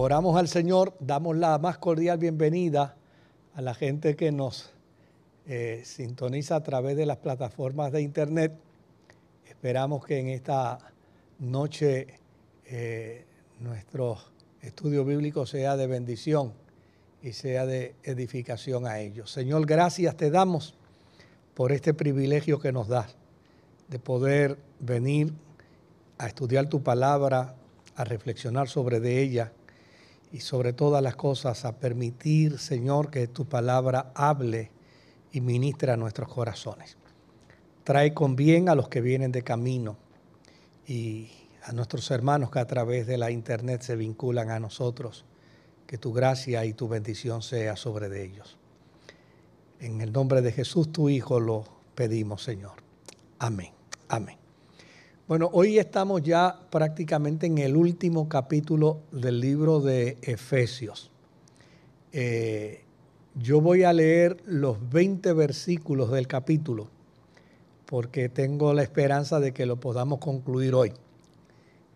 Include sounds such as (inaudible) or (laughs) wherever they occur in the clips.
oramos al Señor, damos la más cordial bienvenida a la gente que nos eh, sintoniza a través de las plataformas de internet. Esperamos que en esta noche eh, nuestro estudio bíblico sea de bendición y sea de edificación a ellos. Señor, gracias te damos por este privilegio que nos das de poder venir a estudiar tu palabra, a reflexionar sobre ella y sobre todas las cosas a permitir, Señor, que tu palabra hable y ministre a nuestros corazones. Trae con bien a los que vienen de camino y a nuestros hermanos que a través de la internet se vinculan a nosotros. Que tu gracia y tu bendición sea sobre de ellos. En el nombre de Jesús, tu Hijo, lo pedimos, Señor. Amén. Amén. Bueno, hoy estamos ya prácticamente en el último capítulo del libro de Efesios. Eh, yo voy a leer los 20 versículos del capítulo porque tengo la esperanza de que lo podamos concluir hoy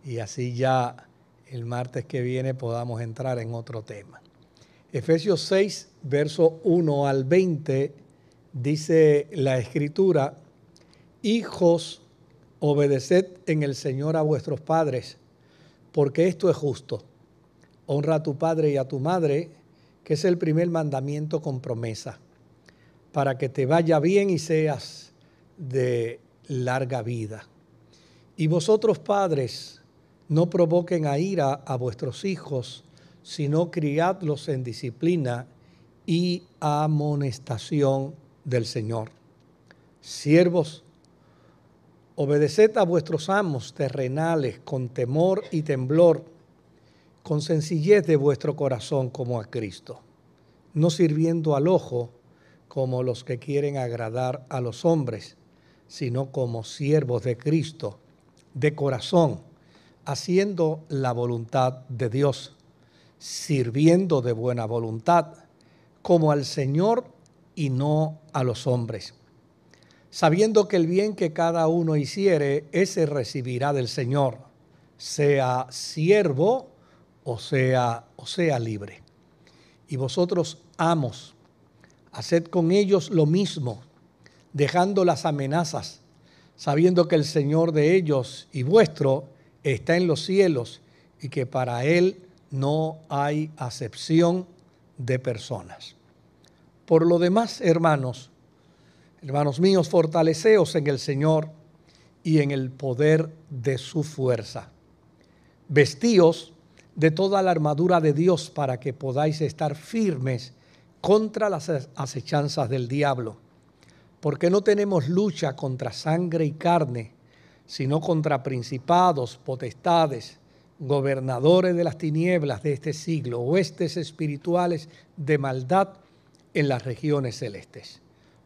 y así ya el martes que viene podamos entrar en otro tema. Efesios 6, verso 1 al 20, dice la escritura, hijos, Obedeced en el Señor a vuestros padres, porque esto es justo. Honra a tu padre y a tu madre, que es el primer mandamiento con promesa, para que te vaya bien y seas de larga vida. Y vosotros padres, no provoquen a ira a vuestros hijos, sino criadlos en disciplina y amonestación del Señor. Siervos, Obedeced a vuestros amos terrenales con temor y temblor, con sencillez de vuestro corazón como a Cristo, no sirviendo al ojo como los que quieren agradar a los hombres, sino como siervos de Cristo, de corazón, haciendo la voluntad de Dios, sirviendo de buena voluntad, como al Señor y no a los hombres sabiendo que el bien que cada uno hiciere, ese recibirá del Señor, sea siervo o sea, o sea libre. Y vosotros, amos, haced con ellos lo mismo, dejando las amenazas, sabiendo que el Señor de ellos y vuestro está en los cielos y que para Él no hay acepción de personas. Por lo demás, hermanos, Hermanos míos, fortaleceos en el Señor y en el poder de su fuerza. Vestíos de toda la armadura de Dios para que podáis estar firmes contra las acechanzas del diablo. Porque no tenemos lucha contra sangre y carne, sino contra principados, potestades, gobernadores de las tinieblas de este siglo, huestes espirituales de maldad en las regiones celestes.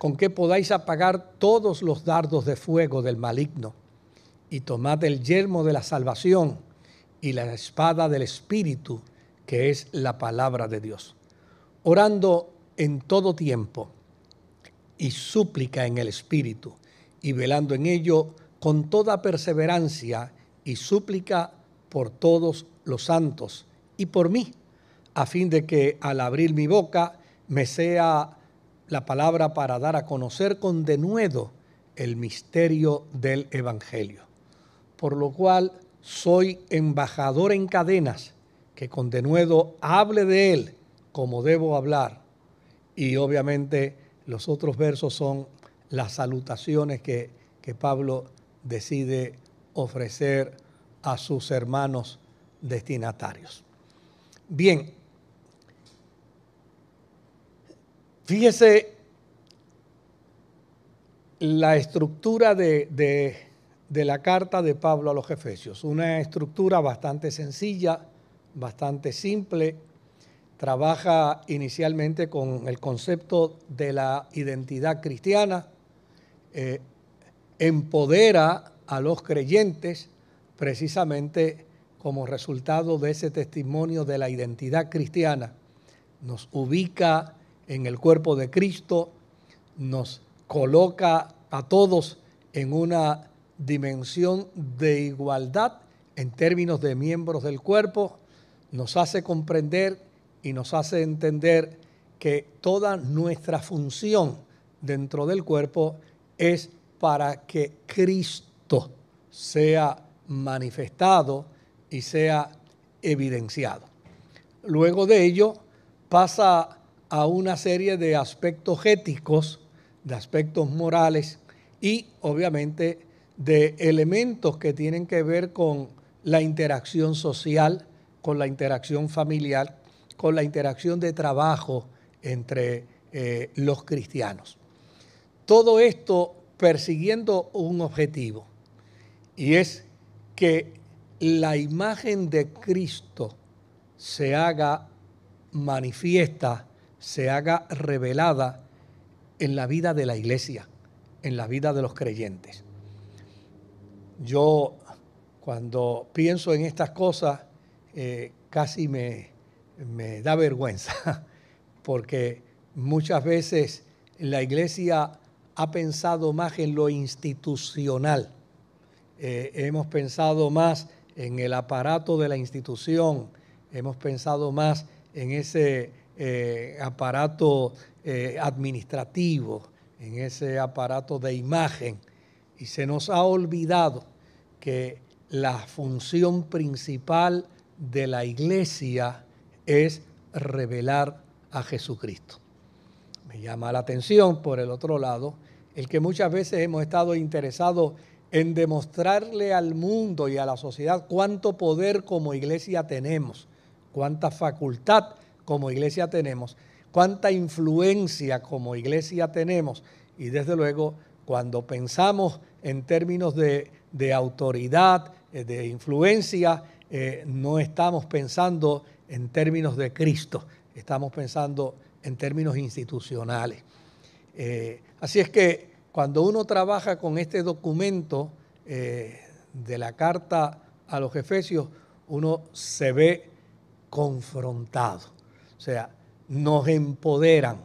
con que podáis apagar todos los dardos de fuego del maligno, y tomad el yelmo de la salvación y la espada del Espíritu, que es la palabra de Dios, orando en todo tiempo y súplica en el Espíritu, y velando en ello con toda perseverancia y súplica por todos los santos y por mí, a fin de que al abrir mi boca me sea la palabra para dar a conocer con denuedo el misterio del Evangelio. Por lo cual soy embajador en cadenas, que con denuedo hable de él como debo hablar. Y obviamente los otros versos son las salutaciones que, que Pablo decide ofrecer a sus hermanos destinatarios. Bien, Fíjese la estructura de, la carta de Pablo a los Efesios, una estructura bastante sencilla, bastante simple, trabaja inicialmente con el concepto de la identidad cristiana, eh, empodera a los creyentes precisamente como resultado de ese testimonio de la identidad cristiana, nos ubica en el cuerpo de Cristo, nos coloca a todos en una dimensión de igualdad en términos de miembros del cuerpo, nos hace comprender y nos hace entender que toda nuestra función dentro del cuerpo es para que Cristo sea manifestado y sea evidenciado. Luego de ello pasa a una serie de aspectos éticos, de aspectos morales y obviamente de elementos que tienen que ver con la interacción social, con la interacción familiar con la interacción de trabajo entre eh, los cristianos. Todo esto persiguiendo un objetivo, y es que la imagen de Cristo se haga manifiesta, se haga revelada en la vida de la iglesia, en la vida de los creyentes. Yo cuando pienso en estas cosas, eh, casi me, me da vergüenza, (laughs) porque muchas veces la iglesia ha pensado más en lo institucional, eh, hemos pensado más en el aparato de la institución, hemos pensado más en ese eh, aparato eh, administrativo, en ese aparato de imagen, y se nos ha olvidado que la función principal de la iglesia es revelar a Jesucristo. Me llama la atención, por el otro lado, el que muchas veces hemos estado interesados en demostrarle al mundo y a la sociedad cuánto poder como iglesia tenemos, cuánta facultad como iglesia tenemos, cuánta influencia como iglesia tenemos. Y desde luego, cuando pensamos en términos de, autoridad, eh, de influencia, eh, no estamos pensando en términos de Cristo, estamos pensando en términos institucionales. Eh, así es que cuando uno trabaja con este documento de la carta a los Efesios, uno se ve confrontado. O sea, nos empoderan,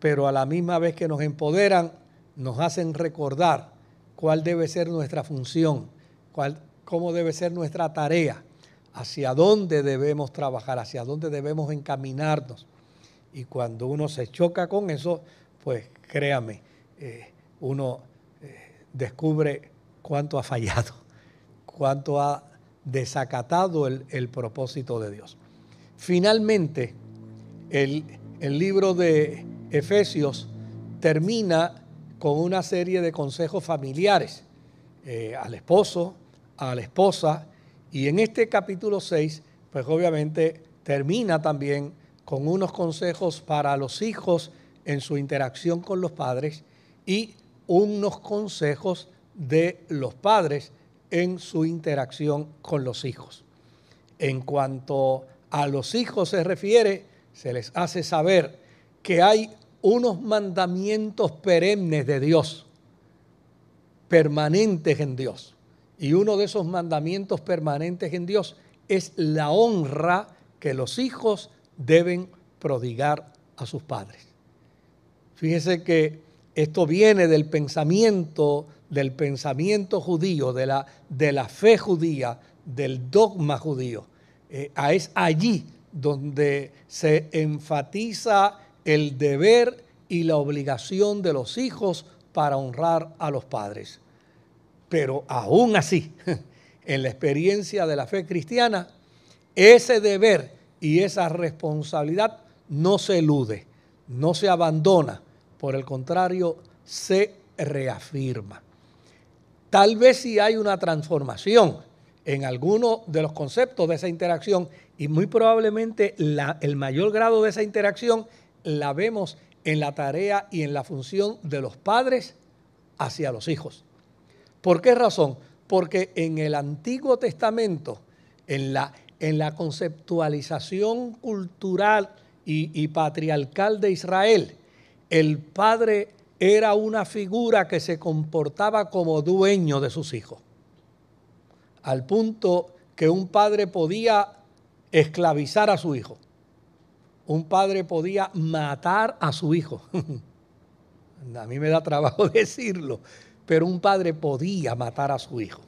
pero a la misma vez que nos empoderan, nos hacen recordar cuál debe ser nuestra función, cuál, cómo debe ser nuestra tarea hacia dónde debemos trabajar, hacia dónde debemos encaminarnos. Y cuando uno se choca con eso, pues créame, eh, uno eh, descubre cuánto ha fallado, (laughs) cuánto ha desacatado el, propósito de Dios. Finalmente, el, libro de Efesios termina con una serie de consejos familiares eh, al esposo, a la esposa y en este capítulo 6, pues obviamente termina también con unos consejos para los hijos en su interacción con los padres y unos consejos de los padres en su interacción con los hijos. En cuanto a los hijos se refiere, se les hace saber que hay unos mandamientos perennes de Dios, permanentes en Dios. Y uno de esos mandamientos permanentes en Dios es la honra que los hijos deben prodigar a sus padres. Fíjese que esto viene del pensamiento, del pensamiento judío, de la, de la fe judía, del dogma judío. Eh, es allí donde se enfatiza el deber y la obligación de los hijos para honrar a los padres. Pero aún así, (laughs) en la experiencia de la fe cristiana, ese deber y esa responsabilidad no se elude, no se abandona, por el contrario, se reafirma. Tal vez si hay una transformación en alguno de los conceptos de esa interacción y muy probablemente el mayor grado de esa interacción la vemos en la tarea y en la función de los padres hacia los hijos. ¿Por qué razón? Porque en el Antiguo Testamento, en la, conceptualización cultural y, patriarcal de Israel. El padre era una figura que se comportaba como dueño de sus hijos, al punto que un padre podía esclavizar a su hijo, un padre podía matar a su hijo. (laughs) a mí me da trabajo (laughs) decirlo, pero un padre podía matar a su hijo.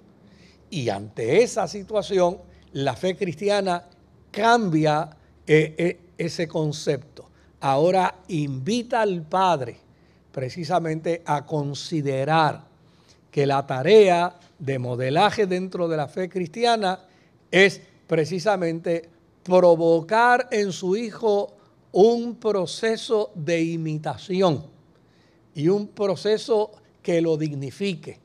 Y ante esa situación, la fe cristiana cambia eh, eh, ese concepto. Ahora invita al Padre precisamente a considerar que la tarea de modelaje dentro de la fe cristiana es precisamente provocar en su hijo un proceso de imitación y un proceso que lo dignifique.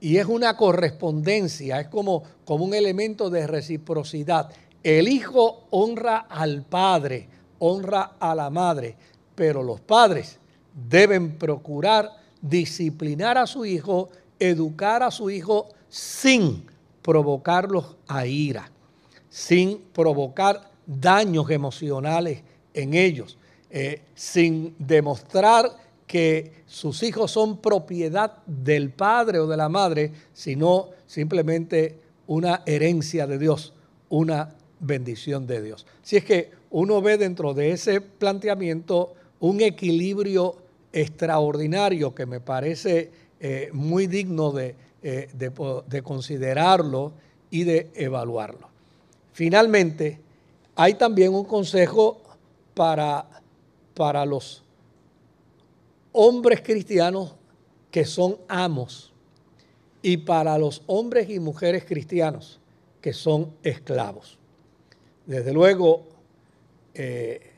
Y es una correspondencia, es como, como un elemento de reciprocidad. El hijo honra al padre, honra a la madre, pero los padres deben procurar disciplinar a su hijo, educar a su hijo sin provocarlos a ira, sin provocar daños emocionales en ellos, eh, sin demostrar que sus hijos son propiedad del padre o de la madre, sino simplemente una herencia de Dios, una bendición de Dios. Si es que uno ve dentro de ese planteamiento un equilibrio extraordinario que me parece eh, muy digno de, eh, de, considerarlo y de evaluarlo. Finalmente, hay también un consejo para, para los hombres cristianos que son amos y para los hombres y mujeres cristianos que son esclavos. Desde luego, eh,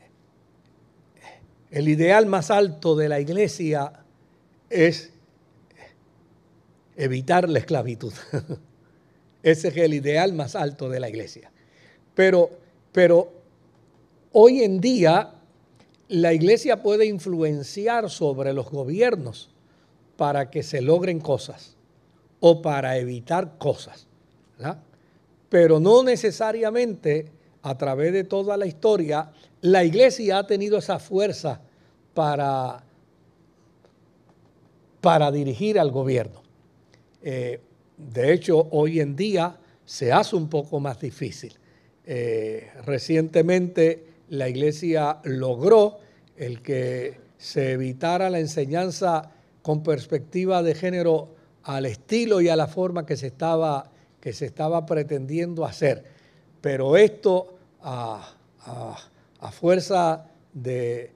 el ideal más alto de la iglesia es evitar la esclavitud. (laughs) Ese es el ideal más alto de la iglesia. Pero, pero hoy en día la iglesia puede influenciar sobre los gobiernos para que se logren cosas o para evitar cosas. Pero no necesariamente a través de toda la historia la iglesia ha tenido esa fuerza para, para dirigir al gobierno. Eh, de hecho, hoy en día se hace un poco más difícil. Eh, recientemente la iglesia logró el que se evitara la enseñanza con perspectiva de género al estilo y a la forma que se estaba, que se estaba pretendiendo hacer. Pero esto a, fuerza de,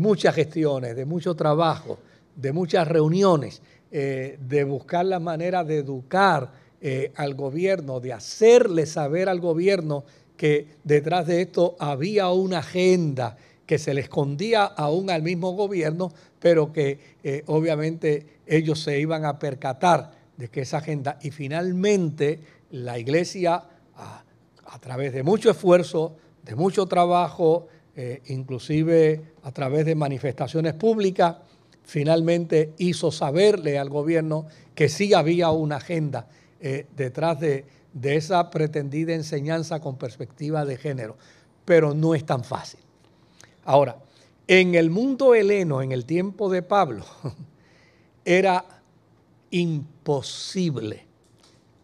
muchas gestiones, de mucho trabajo, de muchas reuniones, eh, de buscar la manera de educar eh, al gobierno, de hacerle saber al gobierno que detrás de esto había una agenda que se le escondía aún al mismo gobierno, pero que eh, obviamente ellos se iban a percatar de que esa agenda y finalmente la iglesia a, través de mucho esfuerzo, de mucho trabajo, inclusive a través de manifestaciones públicas, finalmente hizo saberle al gobierno que sí había una agenda eh, detrás de, de esa pretendida enseñanza con perspectiva de género, pero no es tan fácil. Ahora, en el mundo heleno, en el tiempo de Pablo, (laughs) era imposible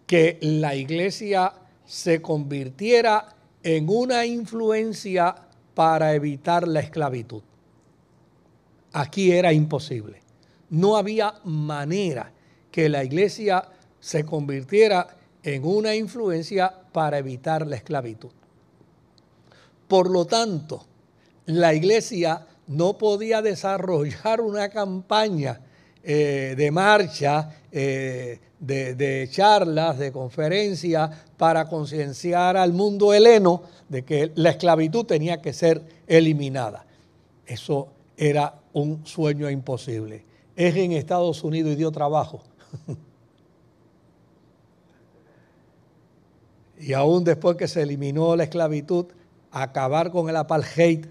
que la iglesia se convirtiera en una influencia para evitar la esclavitud. Aquí era imposible. No había manera que la iglesia se convirtiera en una influencia para evitar la esclavitud. Por lo tanto, la iglesia no podía desarrollar una campaña eh, de marcha, eh, de, charlas, de conferencias para concienciar al mundo heleno de que la esclavitud tenía que ser eliminada. Eso era un sueño imposible. Es en Estados Unidos y dio trabajo. (laughs) y aún después que se eliminó la esclavitud, acabar con el apartheid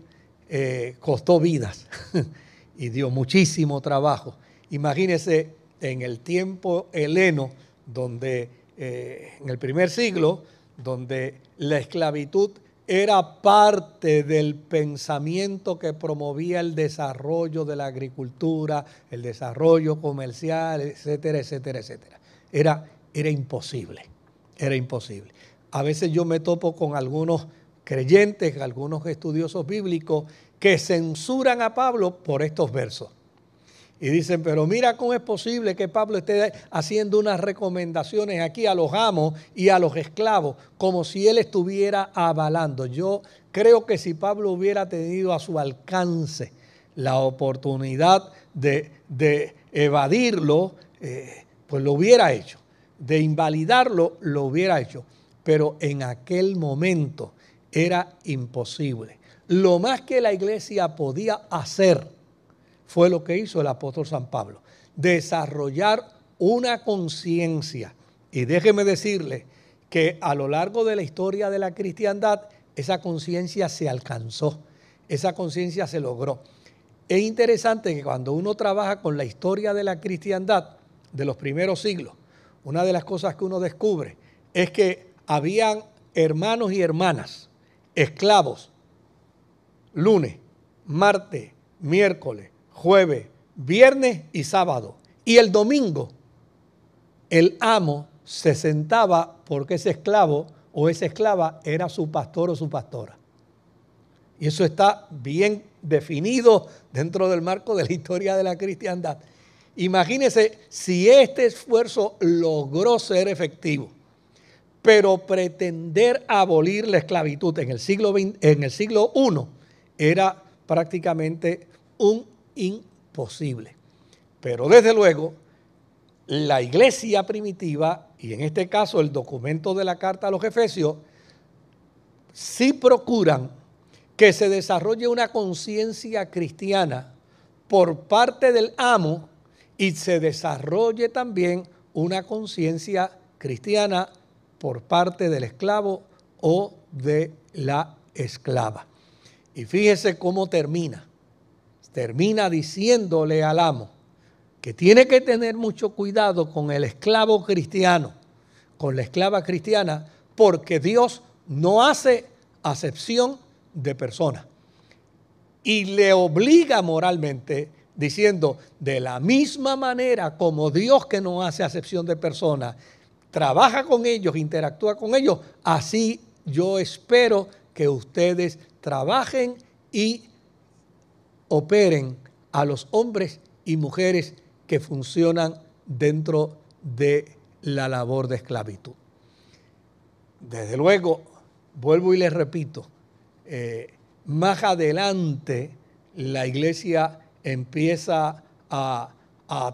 eh, costó vidas (laughs) y dio muchísimo trabajo. Imagínese en el tiempo heleno, donde eh, en el primer siglo, donde la esclavitud era parte del pensamiento que promovía el desarrollo de la agricultura, el desarrollo comercial, etcétera, etcétera, etcétera. Era, era imposible, era imposible. A veces yo me topo con algunos creyentes, algunos estudiosos bíblicos que censuran a Pablo por estos versos. Y dicen, pero mira cómo es posible que Pablo esté haciendo unas recomendaciones aquí a los amos y a los esclavos, como si él estuviera avalando. Yo creo que si Pablo hubiera tenido a su alcance la oportunidad de, evadirlo, eh, pues lo hubiera hecho. De invalidarlo, lo hubiera hecho. Pero en aquel momento era imposible. Lo más que la iglesia podía hacer fue lo que hizo el apóstol San Pablo, desarrollar una conciencia. Y déjeme decirle que a lo largo de la historia de la cristiandad, esa conciencia se alcanzó, esa conciencia se logró. Es interesante que cuando uno trabaja con la historia de la cristiandad de los primeros siglos, una de las cosas que uno descubre es que habían hermanos y hermanas, esclavos, lunes, martes, miércoles, jueves, viernes y sábado. Y el domingo el amo se sentaba porque ese esclavo o esa esclava era su pastor o su pastora. Y eso está bien definido dentro del marco de la historia de la cristiandad. Imagínense si este esfuerzo logró ser efectivo, pero pretender abolir la esclavitud en el siglo, en el siglo I era prácticamente un imposible. Pero desde luego, la iglesia primitiva, y en este caso el documento de la carta a los Efesios, sí procuran que se desarrolle una conciencia cristiana por parte del amo y se desarrolle también una conciencia cristiana por parte del esclavo o de la esclava. Y fíjese cómo termina termina diciéndole al amo que tiene que tener mucho cuidado con el esclavo cristiano, con la esclava cristiana, porque Dios no hace acepción de persona. Y le obliga moralmente diciendo, de la misma manera como Dios que no hace acepción de persona, trabaja con ellos, interactúa con ellos, así yo espero que ustedes trabajen y operen a los hombres y mujeres que funcionan dentro de la labor de esclavitud. Desde luego, vuelvo y les repito, eh, más adelante la iglesia empieza a,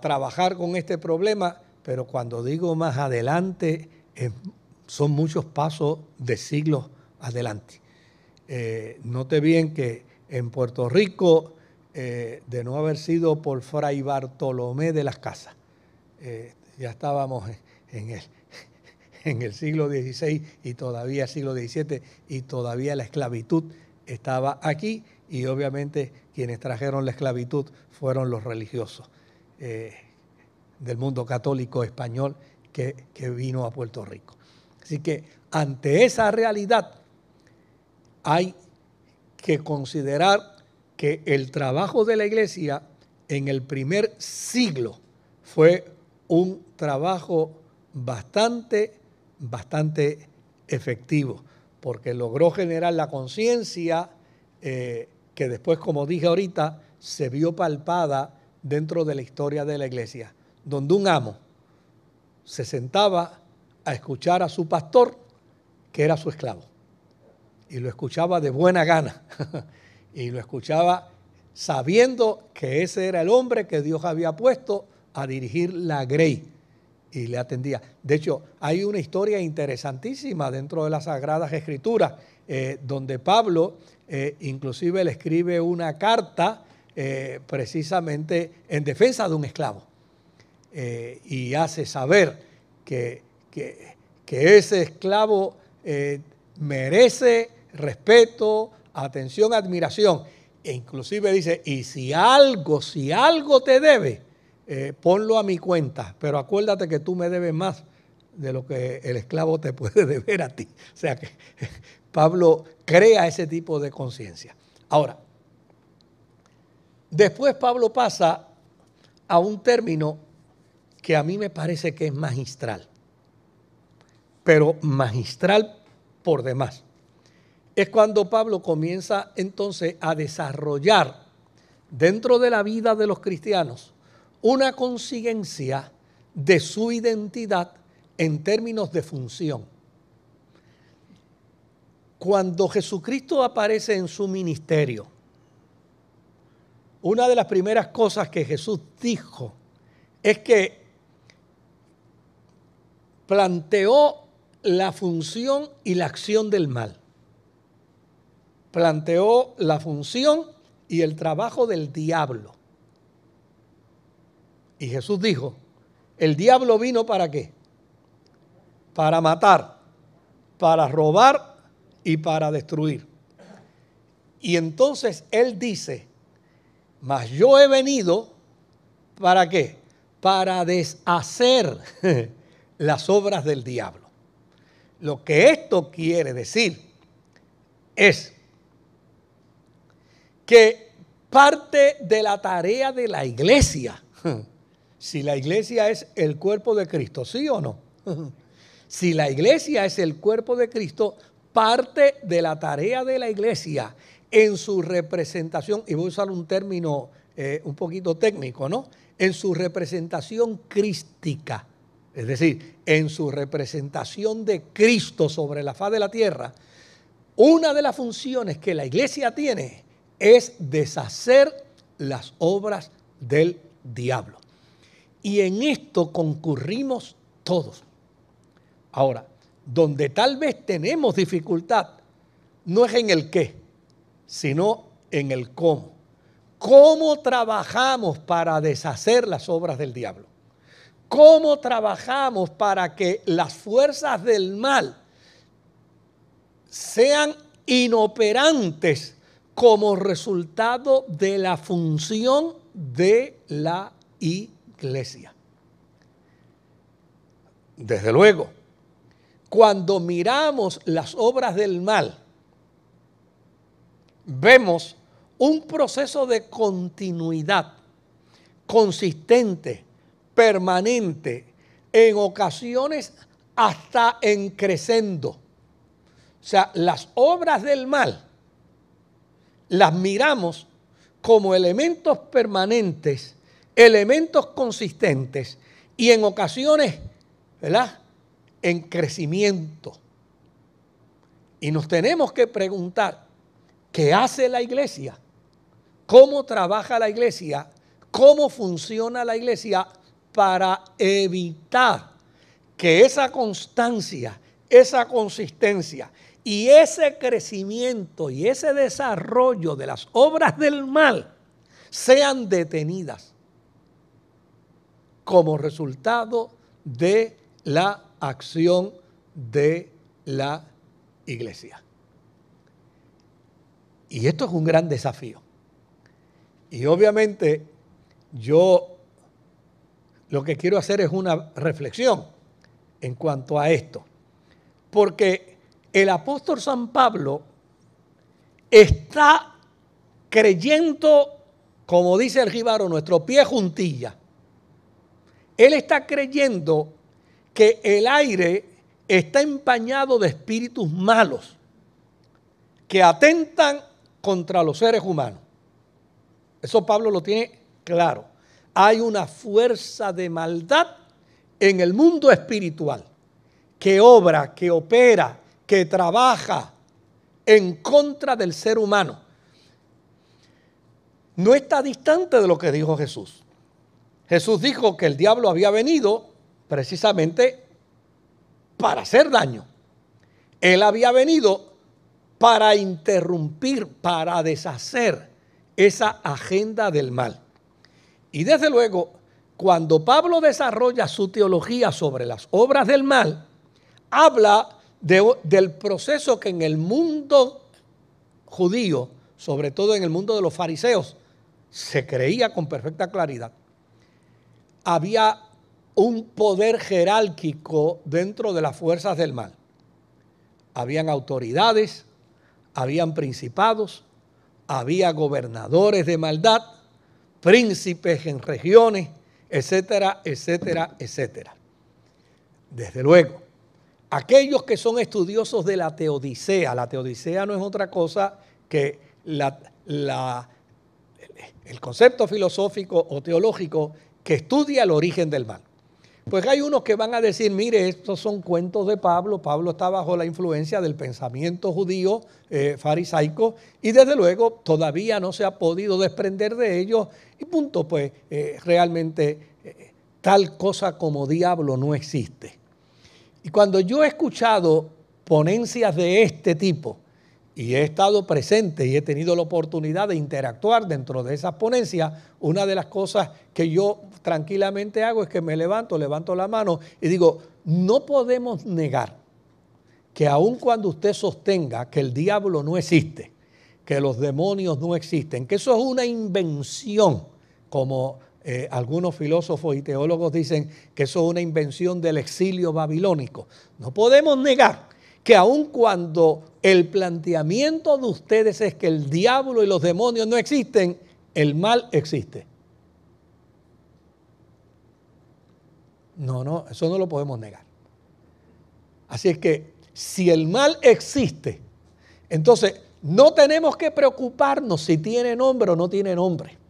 trabajar con este problema, pero cuando digo más adelante, son muchos pasos de siglos adelante. Eh, note bien que en Puerto Rico eh, de no haber sido por Fray Bartolomé de las Casas. Eh, ya estábamos en el, (laughs) en el siglo XVI y todavía siglo XVII y todavía la esclavitud estaba aquí y obviamente quienes trajeron la esclavitud fueron los religiosos eh, del mundo católico español que, que vino a Puerto Rico. Así que ante esa realidad hay que considerar que el trabajo de la iglesia en el primer siglo fue un trabajo bastante, bastante efectivo, porque logró generar la conciencia eh, que después, como dije ahorita, se vio palpada dentro de la historia de la iglesia, donde un amo se sentaba a escuchar a su pastor, que era su esclavo, y lo escuchaba de buena gana. (laughs) y lo escuchaba sabiendo que ese era el hombre que Dios había puesto a dirigir la Grey y le atendía. De hecho, hay una historia interesantísima dentro de las Sagradas Escrituras, eh, donde Pablo eh, inclusive le escribe una carta eh, precisamente en defensa de un esclavo y hace saber que, que ese esclavo merece respeto, atención, admiración. E inclusive dice, y si algo, si algo te debe, eh, ponlo a mi cuenta, pero acuérdate que tú me debes más de lo que el esclavo te (laughs) puede deber a ti. O sea que (laughs) Pablo crea ese tipo de conciencia. Ahora, después Pablo pasa a un término que a mí me parece que es magistral, pero magistral por demás. Es cuando Pablo comienza entonces a desarrollar dentro de la vida de los cristianos una conciencia de su identidad en términos de función. Cuando Jesucristo aparece en su ministerio, una de las primeras cosas que Jesús dijo es que planteó la función y la acción del mal. Planteó la función y el trabajo del diablo. Y Jesús dijo, el diablo vino para qué? Para matar, para robar y para destruir. Y entonces Él dice, mas yo he venido para qué? Para deshacer (laughs) las obras del diablo. Lo que esto quiere decir es que parte de la tarea de la iglesia, (laughs) si la iglesia es el cuerpo de Cristo, ¿sí o no? (laughs) Si la iglesia es el cuerpo de Cristo, parte de la tarea de la iglesia en su representación, y voy a usar un término eh, un poquito técnico, ¿no? En su representación crística, es decir, en su representación de Cristo sobre la faz de la tierra, una de las funciones que la iglesia tiene es deshacer las obras del diablo. Y en esto concurrimos todos. Ahora, donde tal vez tenemos dificultad, no es en el qué, sino en el cómo. ¿Cómo trabajamos para deshacer las obras del diablo? ¿Cómo trabajamos para que las fuerzas del mal sean inoperantes como resultado de la función de la iglesia? Desde luego, cuando miramos las obras del mal, vemos un proceso de continuidad consistente, permanente, en ocasiones hasta en crescendo. O sea, las obras del mal las miramos como elementos permanentes, elementos consistentes y en ocasiones, ¿verdad? en crecimiento. Y nos tenemos que preguntar, ¿qué hace la iglesia? ¿Cómo trabaja la iglesia? ¿Cómo funciona la iglesia para evitar que esa constancia, esa consistencia y ese crecimiento y ese desarrollo de las obras del mal sean detenidas como resultado de la acción de la iglesia. Y esto es un gran desafío. Y obviamente yo lo que quiero hacer es una reflexión en cuanto a esto. Porque el apóstol San Pablo está creyendo, como dice el jíbaro, nuestro pie juntilla. Él está creyendo que el aire está empañado de espíritus malos que atentan contra los seres humanos. Eso Pablo lo tiene claro. Hay una fuerza de maldad en el mundo espiritual que obra, que opera, que trabaja en contra del ser humano. No está distante de lo que dijo Jesús. Jesús dijo que el diablo había venido precisamente para hacer daño. Él había venido para interrumpir, para deshacer esa agenda del mal. Y desde luego, cuando Pablo desarrolla su teología sobre las obras del mal, habla del proceso que en el mundo judío, sobre todo en el mundo de los fariseos, se creía con perfecta claridad. Había un poder jerárquico dentro de las fuerzas del mal. habían autoridades, habían principados, había gobernadores de maldad, príncipes en regiones, etcétera, etcétera, etcétera. Desde luego, aquellos que son estudiosos de la teodicea, la teodicea no es otra cosa que el concepto filosófico o teológico que estudia el origen del mal. Pues hay unos que van a decir, mire, estos son cuentos de Pablo, Pablo está bajo la influencia del pensamiento judío eh, farisaico y desde luego todavía no se ha podido desprender de ellos y punto, pues eh, realmente eh, tal cosa como diablo no existe. Y cuando yo he escuchado ponencias de este tipo, y he estado presente y he tenido la oportunidad de interactuar dentro de esas ponencias, una de las cosas que yo tranquilamente hago es que me levanto, levanto la mano y digo, no podemos negar que aun cuando usted sostenga que el diablo no existe, que los demonios no existen, que eso es una invención, como eh, algunos filósofos y teólogos dicen que eso es una invención del exilio babilónico, no podemos negar que aun cuando el planteamiento de ustedes es que el diablo y los demonios no existen, el mal existe. No, no, eso no lo podemos negar. Así es que si el mal existe, entonces no tenemos que preocuparnos si tiene nombre o no tiene nombre.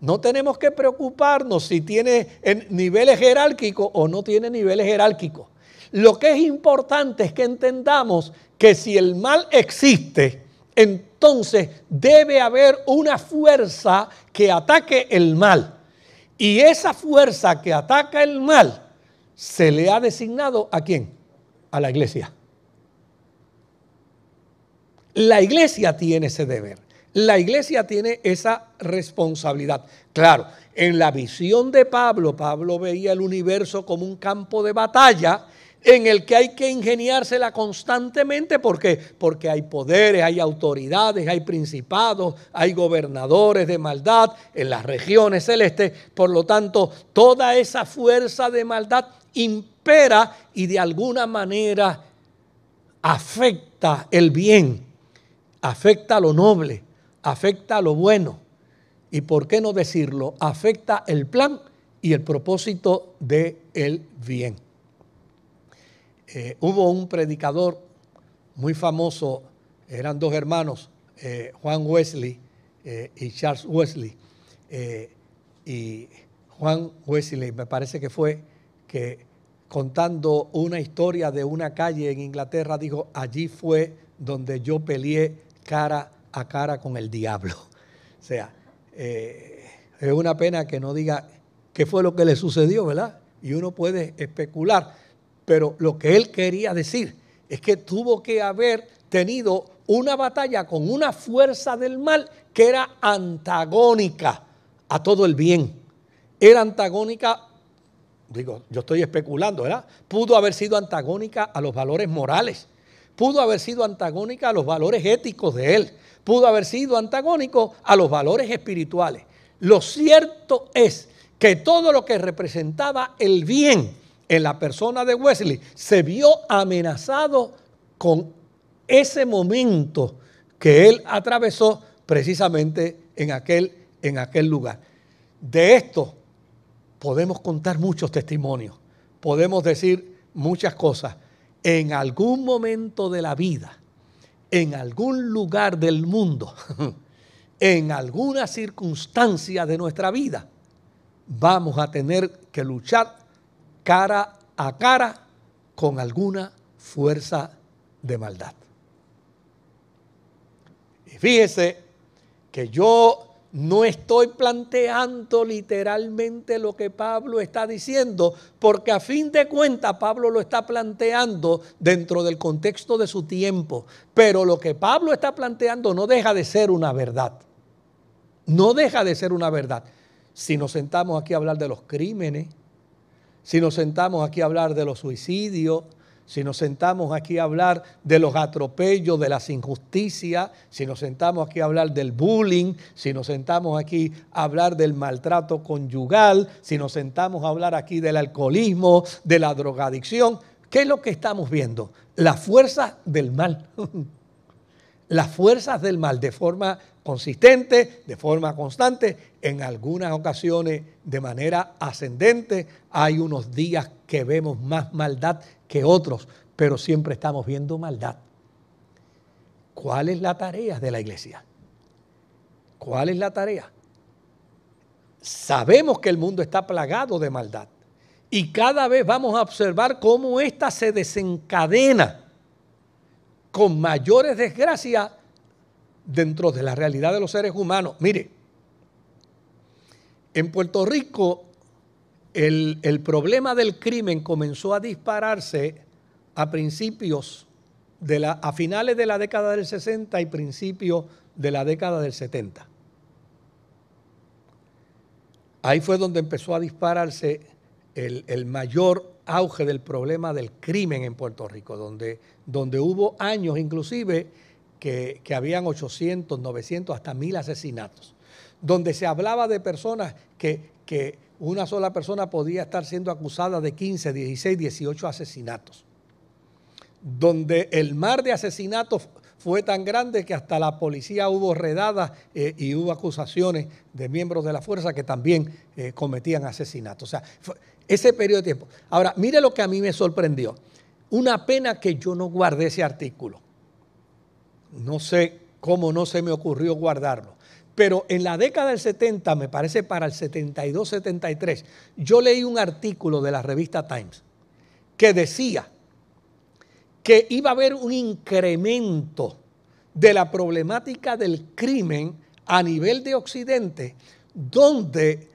No tenemos que preocuparnos si tiene niveles jerárquicos o no tiene niveles jerárquicos. Lo que es importante es que entendamos que si el mal existe, entonces debe haber una fuerza que ataque el mal. Y esa fuerza que ataca el mal se le ha designado a quién? A la iglesia. La iglesia tiene ese deber. La iglesia tiene esa responsabilidad. Claro, en la visión de Pablo, Pablo veía el universo como un campo de batalla en el que hay que ingeniársela constantemente. ¿Por qué? Porque hay poderes, hay autoridades, hay principados, hay gobernadores de maldad en las regiones celestes. Por lo tanto, toda esa fuerza de maldad impera y de alguna manera afecta el bien, afecta lo noble, afecta lo bueno. Y por qué no decirlo, afecta el plan y el propósito del el bien. Eh, hubo un predicador muy famoso, eran dos hermanos, eh, Juan Wesley eh, y Charles Wesley. y Juan Wesley me parece que fue que contando una historia de una calle en Inglaterra, dijo, allí fue donde yo peleé cara a cara con el diablo. (laughs) O sea, es una pena que no diga qué fue lo que le sucedió, ¿verdad? Y uno puede especular pero lo que él quería decir es que tuvo que haber tenido una batalla con una fuerza del mal que era antagónica a todo el bien. Era antagónica, digo, yo estoy especulando, ¿verdad? Pudo haber sido antagónica a los valores morales, pudo haber sido antagónica a los valores éticos de él, pudo haber sido antagónico a los valores espirituales. Lo cierto es que todo lo que representaba el bien, en la persona de Wesley se vio amenazado con ese momento que él atravesó precisamente en aquel, en aquel lugar. De esto podemos contar muchos testimonios, podemos decir muchas cosas. En algún momento de la vida, en algún lugar del mundo, (laughs) en alguna circunstancia de nuestra vida, vamos a tener que luchar cara a cara con alguna fuerza de maldad. Y fíjese que yo no estoy planteando literalmente lo que Pablo está diciendo, porque a fin de cuentas Pablo lo está planteando dentro del contexto de su tiempo. Pero lo que Pablo está planteando no deja de ser una verdad. No deja de ser una verdad. Si nos sentamos aquí a hablar de los crímenes, si nos sentamos aquí a hablar de los suicidios, si nos sentamos aquí a hablar de los atropellos, de las injusticias, si nos sentamos aquí a hablar del bullying, si nos sentamos aquí a hablar del maltrato conyugal, si nos sentamos a hablar aquí del alcoholismo, de la drogadicción, ¿Qué es lo que estamos viendo? Las fuerzas del mal. (laughs) Las fuerzas del mal de forma consistente, de forma constante, en algunas ocasiones de manera ascendente. Hay unos días que vemos más maldad que otros, pero siempre estamos viendo maldad. ¿Cuál es la tarea de la iglesia? ¿Cuál es la tarea? Sabemos que el mundo está plagado de maldad y cada vez vamos a observar cómo ésta se desencadena con mayores desgracias dentro de la realidad de los seres humanos. Mire, en Puerto Rico el, problema del crimen comenzó a dispararse a principios de la, a finales de la década del 60 y principios de la década del 70. Ahí fue donde empezó a dispararse el, mayor auge del problema del crimen en Puerto Rico, donde, donde hubo años inclusive que, habían 800, 900, hasta 1000 asesinatos, donde se hablaba de personas que, que una sola persona podía estar siendo acusada de 15, 16, 18 asesinatos, donde el mar de asesinatos fue tan grande que hasta la policía hubo redadas eh, y hubo acusaciones de miembros de la fuerza que también eh, cometían asesinatos. O sea, ese periodo de tiempo. Ahora, mire lo que a mí me sorprendió. Una pena que yo no guardé ese artículo. No sé cómo no se me ocurrió guardarlo. Pero en la década del 70, me parece para el 72-73, yo leí un artículo de la revista Times que decía que iba a haber un incremento de la problemática del crimen a nivel de Occidente, donde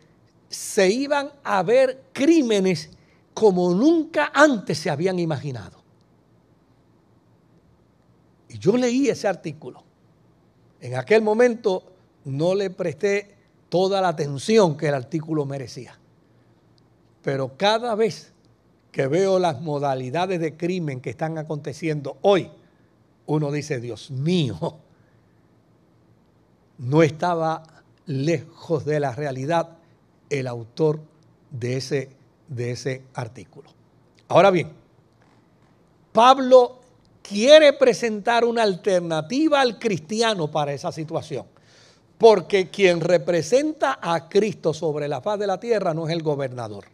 se iban a ver crímenes como nunca antes se habían imaginado. Y yo leí ese artículo. En aquel momento no le presté toda la atención que el artículo merecía. Pero cada vez que veo las modalidades de crimen que están aconteciendo hoy, uno dice, Dios mío, no estaba lejos de la realidad el autor de ese, de ese artículo. Ahora bien, Pablo quiere presentar una alternativa al cristiano para esa situación. Porque quien representa a Cristo sobre la faz de la tierra no es el gobernador.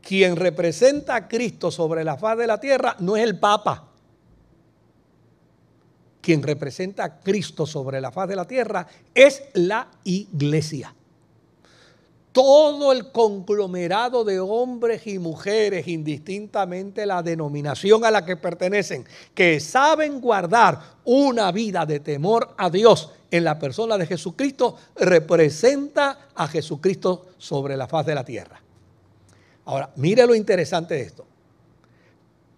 Quien representa a Cristo sobre la faz de la tierra no es el Papa. Quien representa a Cristo sobre la faz de la tierra es la iglesia todo el conglomerado de hombres y mujeres, indistintamente la denominación a la que pertenecen, que saben guardar una vida de temor a Dios en la persona de Jesucristo, representa a Jesucristo sobre la faz de la tierra. Ahora, mire lo interesante de esto.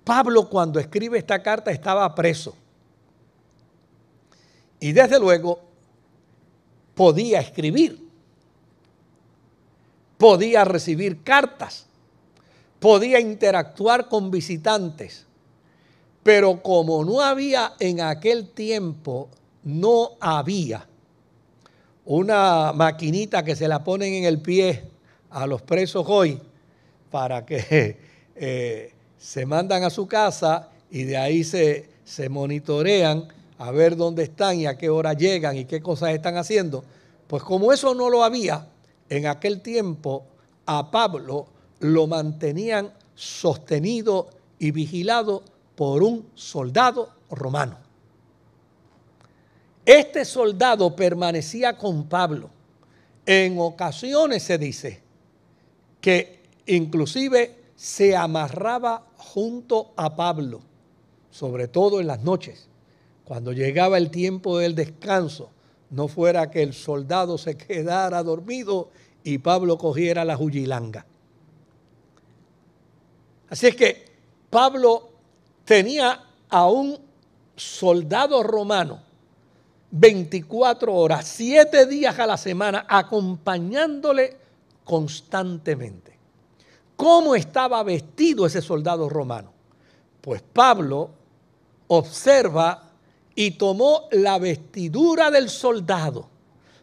Pablo cuando escribe esta carta estaba preso. Y desde luego podía escribir podía recibir cartas, podía interactuar con visitantes, pero como no había en aquel tiempo, no había una maquinita que se la ponen en el pie a los presos hoy para que (laughs) eh, se mandan a su casa y de ahí se, se monitorean a ver dónde están y a qué hora llegan y qué cosas están haciendo. Pues como eso no lo había, en aquel tiempo a Pablo lo mantenían sostenido y vigilado por un soldado romano. Este soldado permanecía con Pablo. En ocasiones se dice que inclusive se amarraba junto a Pablo, sobre todo en las noches, cuando llegaba el tiempo del descanso no fuera que el soldado se quedara dormido y Pablo cogiera la juyilanga. Así es que Pablo tenía a un soldado romano 24 horas, 7 días a la semana, acompañándole constantemente. ¿Cómo estaba vestido ese soldado romano? Pues Pablo observa y tomó la vestidura del soldado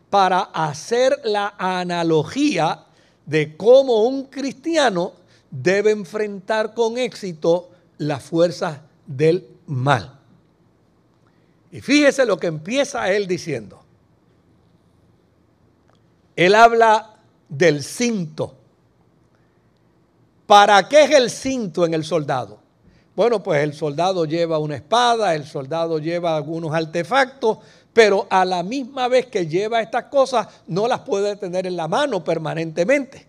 para hacer la analogía de cómo un cristiano debe enfrentar con éxito las fuerzas del mal. Y fíjese lo que empieza él diciendo. Él habla del cinto. ¿Para qué es el cinto en el soldado? Bueno, pues el soldado lleva una espada, el soldado lleva algunos artefactos, pero a la misma vez que lleva estas cosas no las puede tener en la mano permanentemente.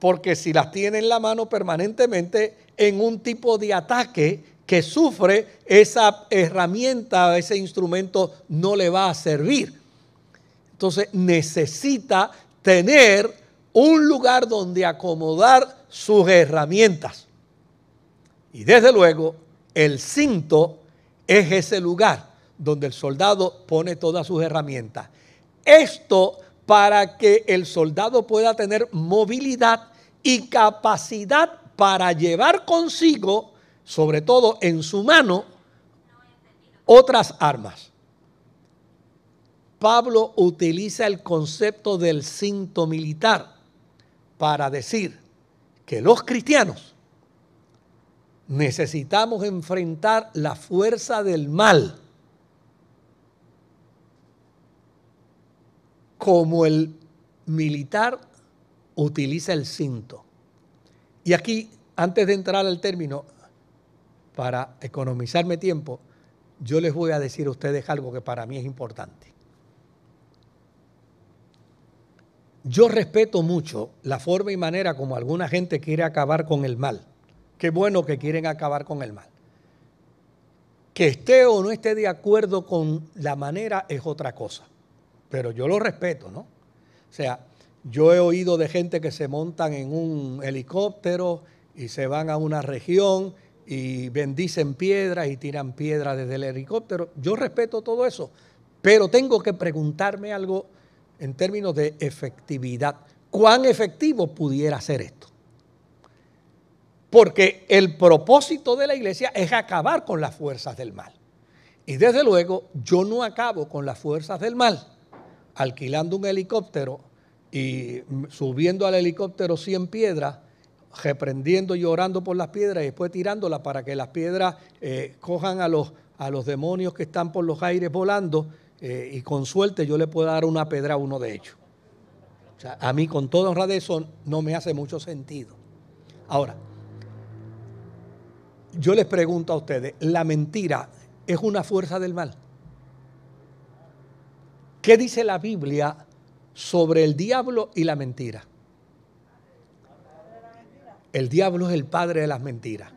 Porque si las tiene en la mano permanentemente en un tipo de ataque que sufre, esa herramienta, ese instrumento no le va a servir. Entonces necesita tener un lugar donde acomodar sus herramientas. Y desde luego, el cinto es ese lugar donde el soldado pone todas sus herramientas. Esto para que el soldado pueda tener movilidad y capacidad para llevar consigo, sobre todo en su mano, otras armas. Pablo utiliza el concepto del cinto militar para decir que los cristianos necesitamos enfrentar la fuerza del mal como el militar utiliza el cinto. Y aquí, antes de entrar al término, para economizarme tiempo, yo les voy a decir a ustedes algo que para mí es importante. Yo respeto mucho la forma y manera como alguna gente quiere acabar con el mal. Qué bueno que quieren acabar con el mal. Que esté o no esté de acuerdo con la manera es otra cosa. Pero yo lo respeto, ¿no? O sea, yo he oído de gente que se montan en un helicóptero y se van a una región y bendicen piedras y tiran piedras desde el helicóptero. Yo respeto todo eso, pero tengo que preguntarme algo en términos de efectividad. ¿Cuán efectivo pudiera ser esto? Porque el propósito de la iglesia es acabar con las fuerzas del mal. Y desde luego yo no acabo con las fuerzas del mal alquilando un helicóptero y subiendo al helicóptero 100 piedras, reprendiendo y orando por las piedras y después tirándolas para que las piedras eh, cojan a los, a los demonios que están por los aires volando eh, y con suerte yo le puedo dar una pedra a uno de ellos. O sea, a mí con toda honra de eso no me hace mucho sentido. Ahora, yo les pregunto a ustedes, ¿la mentira es una fuerza del mal? ¿Qué dice la Biblia sobre el diablo y la mentira? El diablo es el padre de las mentiras.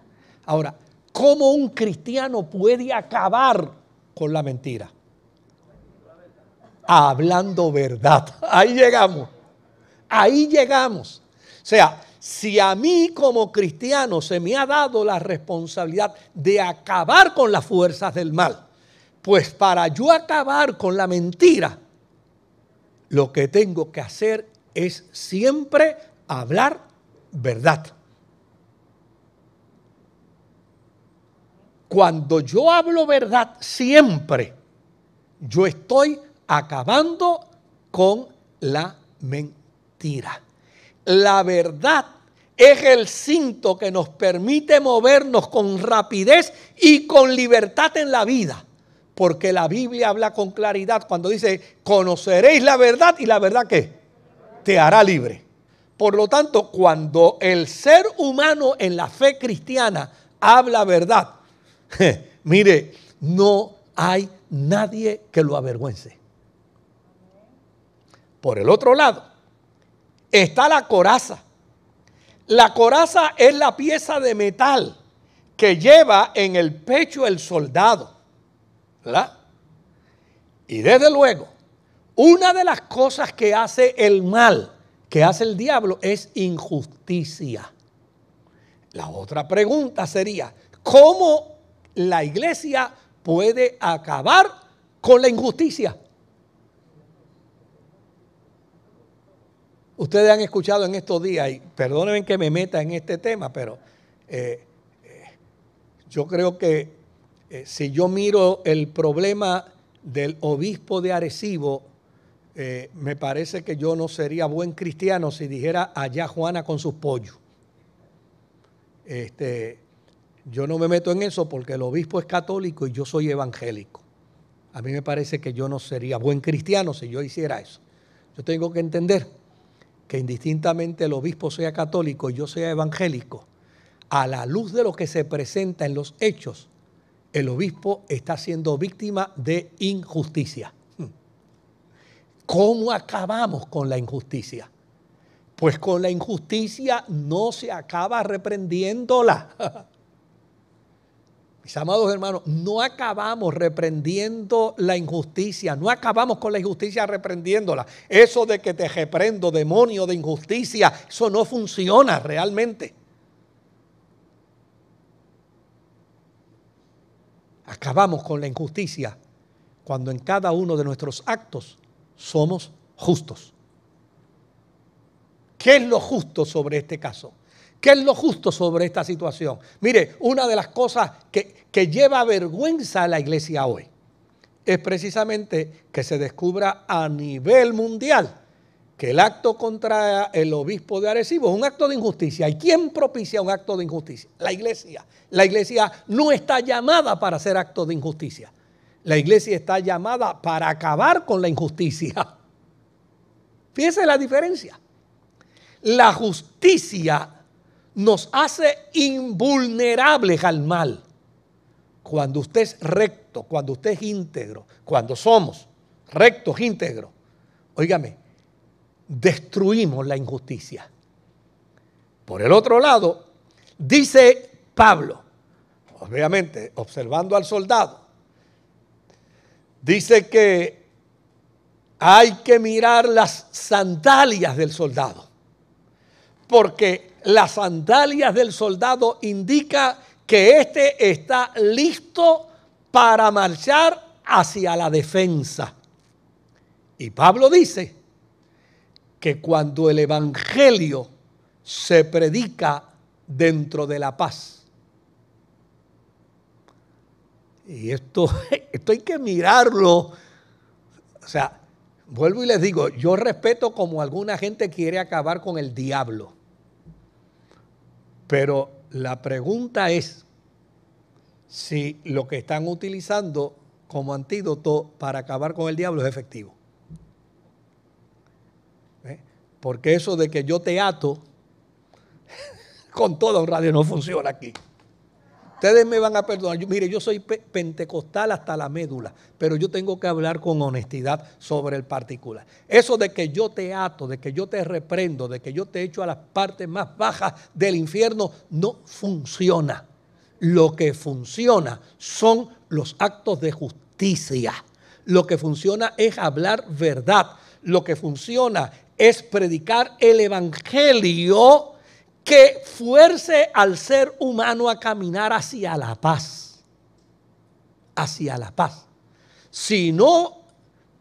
Ahora, ¿cómo un cristiano puede acabar con la mentira? Hablando verdad. (laughs) Ahí llegamos. Ahí llegamos. O sea, si a mí como cristiano se me ha dado la responsabilidad de acabar con las fuerzas del mal, pues para yo acabar con la mentira, lo que tengo que hacer es siempre hablar verdad. Cuando yo hablo verdad siempre, yo estoy acabando con la mentira. La verdad es el cinto que nos permite movernos con rapidez y con libertad en la vida porque la Biblia habla con claridad cuando dice, conoceréis la verdad y la verdad que te hará libre. Por lo tanto, cuando el ser humano en la fe cristiana habla verdad, (laughs) mire, no hay nadie que lo avergüence. Por el otro lado, está la coraza. La coraza es la pieza de metal que lleva en el pecho el soldado. ¿verdad? Y desde luego, una de las cosas que hace el mal, que hace el diablo, es injusticia. La otra pregunta sería, ¿cómo la iglesia puede acabar con la injusticia? Ustedes han escuchado en estos días, y perdónenme que me meta en este tema, pero eh, eh, yo creo que eh, si yo miro el problema del obispo de Arecibo, me parece que yo no sería buen cristiano si dijera allá Juana con sus pollos. Este, Yo no me meto en eso porque el obispo es católico y yo soy evangélico. A mí me parece que yo no sería buen cristiano si yo hiciera eso. Yo tengo que entender que indistintamente el obispo sea católico y yo sea evangélico, a la luz de lo que se presenta en los hechos, el obispo está siendo víctima de injusticia. ¿Cómo acabamos con la injusticia? Pues con la injusticia no se acaba reprendiéndola. (laughs) Mis amados hermanos, no acabamos reprendiendo la injusticia, no acabamos con la injusticia reprendiéndola. Eso de que te reprendo, demonio de injusticia, eso no funciona realmente. Acabamos con la injusticia cuando en cada uno de nuestros actos somos justos. ¿Qué es lo justo sobre este caso? ¿Qué es lo justo sobre esta situación? Mire, una de las cosas que, que lleva vergüenza a la iglesia hoy es precisamente que se descubra a nivel mundial que el acto contra el obispo de Arecibo es un acto de injusticia. ¿Y quién propicia un acto de injusticia? La iglesia. La iglesia no está llamada para hacer actos de injusticia. La iglesia está llamada para acabar con la injusticia. (laughs) Fíjese la diferencia. La justicia nos hace invulnerables al mal. Cuando usted es recto, cuando usted es íntegro, cuando somos rectos, íntegros, óigame, destruimos la injusticia. Por el otro lado, dice Pablo, obviamente observando al soldado, dice que hay que mirar las sandalias del soldado, porque las sandalias del soldado indica que éste está listo para marchar hacia la defensa. Y Pablo dice que cuando el Evangelio se predica dentro de la paz, y esto, (laughs) esto hay que mirarlo, o sea, vuelvo y les digo, yo respeto como alguna gente quiere acabar con el diablo. Pero la pregunta es si lo que están utilizando como antídoto para acabar con el diablo es efectivo. ¿Eh? Porque eso de que yo te ato (laughs) con toda un radio no funciona aquí. Ustedes me van a perdonar. mire, yo soy pentecostal hasta la médula, pero yo tengo que hablar con honestidad sobre el particular. Eso de que yo te ato, de que yo te reprendo, de que yo te echo a las partes más bajas del infierno, no funciona. Lo que funciona son los actos de justicia. Lo que funciona es hablar verdad. Lo que funciona es predicar el evangelio que fuerce al ser humano a caminar hacia la paz. Hacia la paz. Si no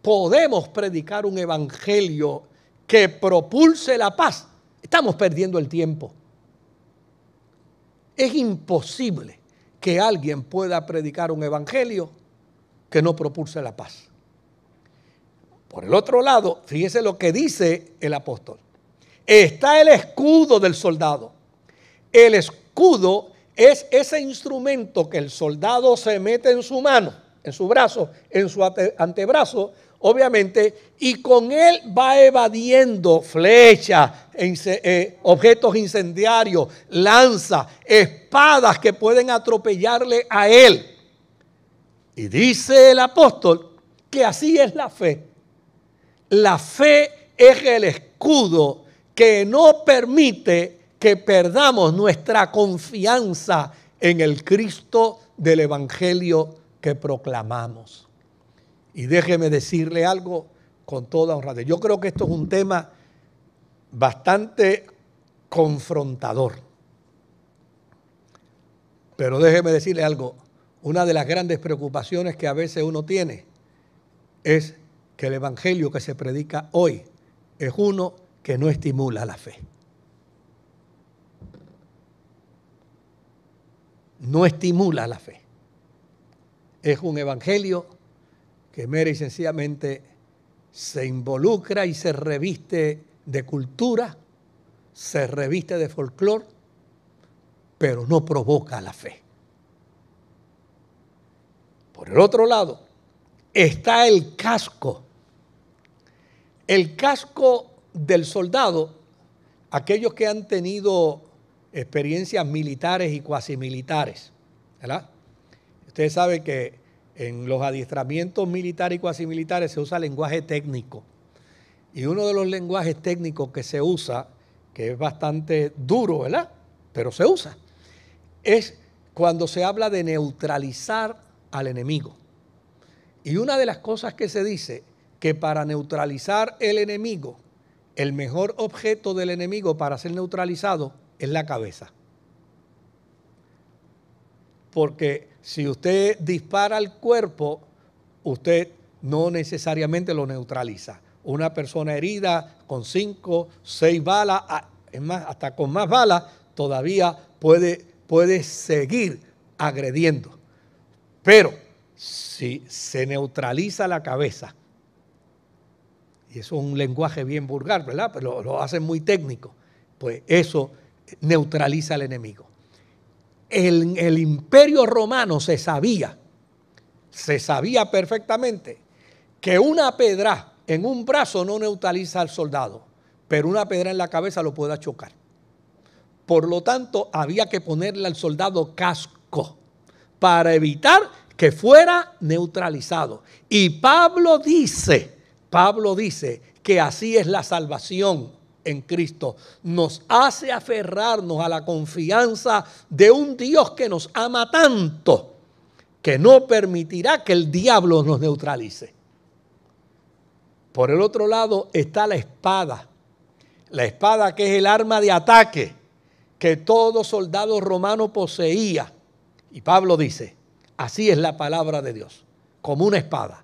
podemos predicar un evangelio que propulse la paz, estamos perdiendo el tiempo. Es imposible que alguien pueda predicar un evangelio que no propulse la paz. Por el otro lado, fíjese lo que dice el apóstol está el escudo del soldado. El escudo es ese instrumento que el soldado se mete en su mano, en su brazo, en su antebrazo, obviamente, y con él va evadiendo flechas, eh, objetos incendiarios, lanzas, espadas que pueden atropellarle a él. Y dice el apóstol que así es la fe. La fe es el escudo que no permite que perdamos nuestra confianza en el Cristo del Evangelio que proclamamos. Y déjeme decirle algo con toda honradez. Yo creo que esto es un tema bastante confrontador. Pero déjeme decirle algo. Una de las grandes preocupaciones que a veces uno tiene es que el Evangelio que se predica hoy es uno que no estimula la fe. No estimula la fe. Es un evangelio que mera y sencillamente se involucra y se reviste de cultura, se reviste de folclore, pero no provoca la fe. Por el otro lado, está el casco. El casco del soldado, aquellos que han tenido experiencias militares y cuasi militares, ¿verdad? Ustedes saben que en los adiestramientos militares y cuasi militares se usa lenguaje técnico. Y uno de los lenguajes técnicos que se usa, que es bastante duro, ¿verdad? Pero se usa, es cuando se habla de neutralizar al enemigo. Y una de las cosas que se dice, que para neutralizar el enemigo, el mejor objeto del enemigo para ser neutralizado es la cabeza. Porque si usted dispara al cuerpo, usted no necesariamente lo neutraliza. Una persona herida con cinco, seis balas, es más, hasta con más balas, todavía puede, puede seguir agrediendo. Pero si se neutraliza la cabeza, y es un lenguaje bien vulgar, ¿verdad? Pero lo, hacen muy técnico, pues eso neutraliza al enemigo. En el imperio romano se sabía, se sabía perfectamente que una pedra en un brazo no neutraliza al soldado, pero una pedra en la cabeza lo puede chocar. Por lo tanto, había que ponerle al soldado casco para evitar que fuera neutralizado. Y Pablo dice, Pablo dice que así es la salvación en Cristo. Nos hace aferrarnos a la confianza de un Dios que nos ama tanto que no permitirá que el diablo nos neutralice. Por el otro lado está la espada. La espada que es el arma de ataque que todo soldado romano poseía. Y Pablo dice, Así es la palabra de Dios, como una espada.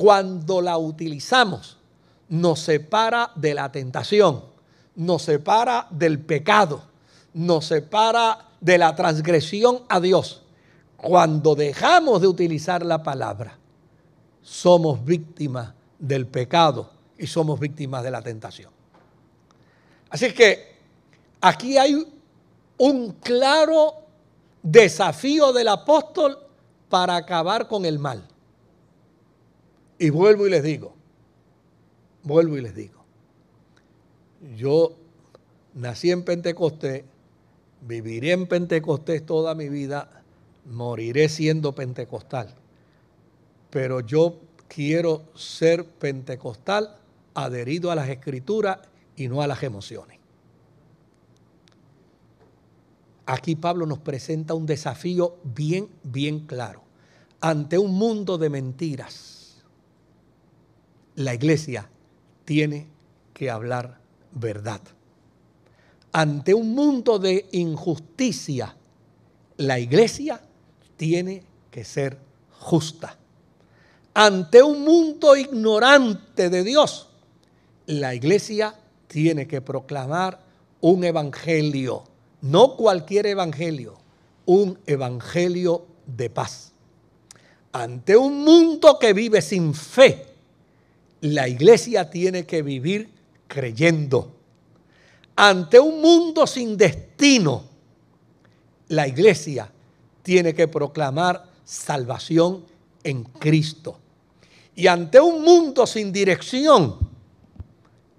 Cuando la utilizamos, nos separa de la tentación, nos separa del pecado, nos separa de la transgresión a Dios. Cuando dejamos de utilizar la palabra, somos víctimas del pecado y somos víctimas de la tentación. Así que aquí hay un claro desafío del apóstol para acabar con el mal. Y vuelvo y les digo, vuelvo y les digo, yo nací en Pentecostés, viviré en Pentecostés toda mi vida, moriré siendo pentecostal, pero yo quiero ser pentecostal adherido a las escrituras y no a las emociones. Aquí Pablo nos presenta un desafío bien, bien claro. Ante un mundo de mentiras, la iglesia tiene que hablar verdad. Ante un mundo de injusticia, la iglesia tiene que ser justa. Ante un mundo ignorante de Dios, la iglesia tiene que proclamar un evangelio no cualquier evangelio, un evangelio de paz. Ante un mundo que vive sin fe, la iglesia tiene que vivir creyendo. Ante un mundo sin destino, la iglesia tiene que proclamar salvación en Cristo. Y ante un mundo sin dirección,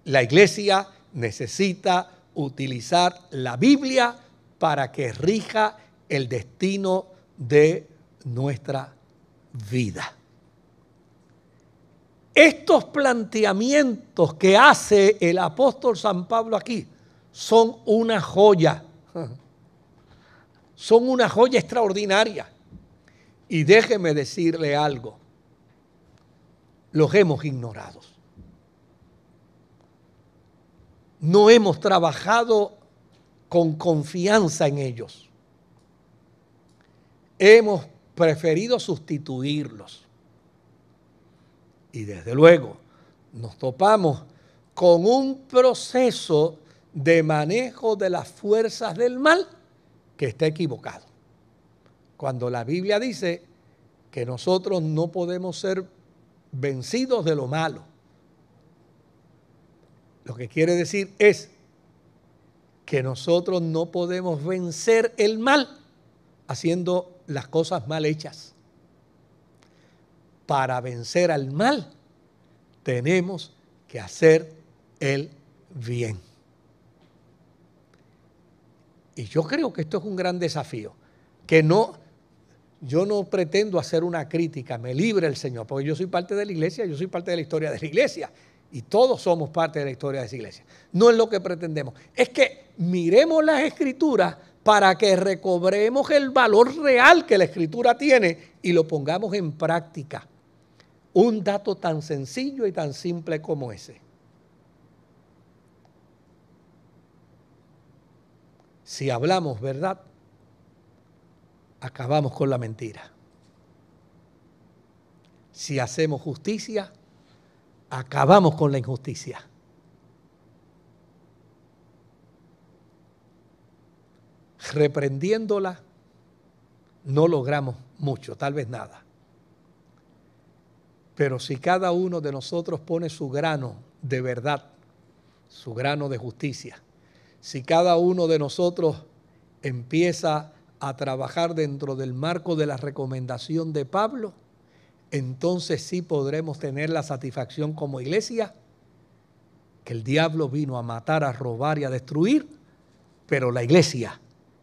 la iglesia necesita utilizar la Biblia para que rija el destino de nuestra vida. Estos planteamientos que hace el apóstol San Pablo aquí son una joya, (laughs) son una joya extraordinaria. Y déjeme decirle algo, los hemos ignorado. no hemos trabajado con confianza en ellos. Hemos preferido sustituirlos. Y desde luego nos topamos con un proceso de manejo de las fuerzas del mal que está equivocado. Cuando la Biblia dice que nosotros no podemos ser vencidos de lo malo, lo que quiere decir es que nosotros no podemos vencer el mal haciendo las cosas mal hechas. Para vencer al mal, tenemos que hacer el bien. Y yo creo que esto es un gran desafío, que no, yo no pretendo hacer una crítica, me libre el Señor, porque yo soy parte de la iglesia, yo soy parte de la historia de la iglesia, y todos somos parte de la historia de esa iglesia. No es lo que pretendemos, es que miremos las escrituras para que recobremos el valor real que la escritura tiene y lo pongamos en práctica. Un dato tan sencillo y tan simple como ese. Si hablamos verdad, acabamos con la mentira. Si hacemos justicia, acabamos con la injusticia. Reprendiéndola, no logramos mucho, tal vez nada. Pero si cada uno de nosotros pone su grano de verdad, su grano de justicia, si cada uno de nosotros empieza a trabajar dentro del marco de la recomendación de Pablo, entonces sí podremos tener la satisfacción como iglesia que el diablo vino a matar, a robar y a destruir, pero la iglesia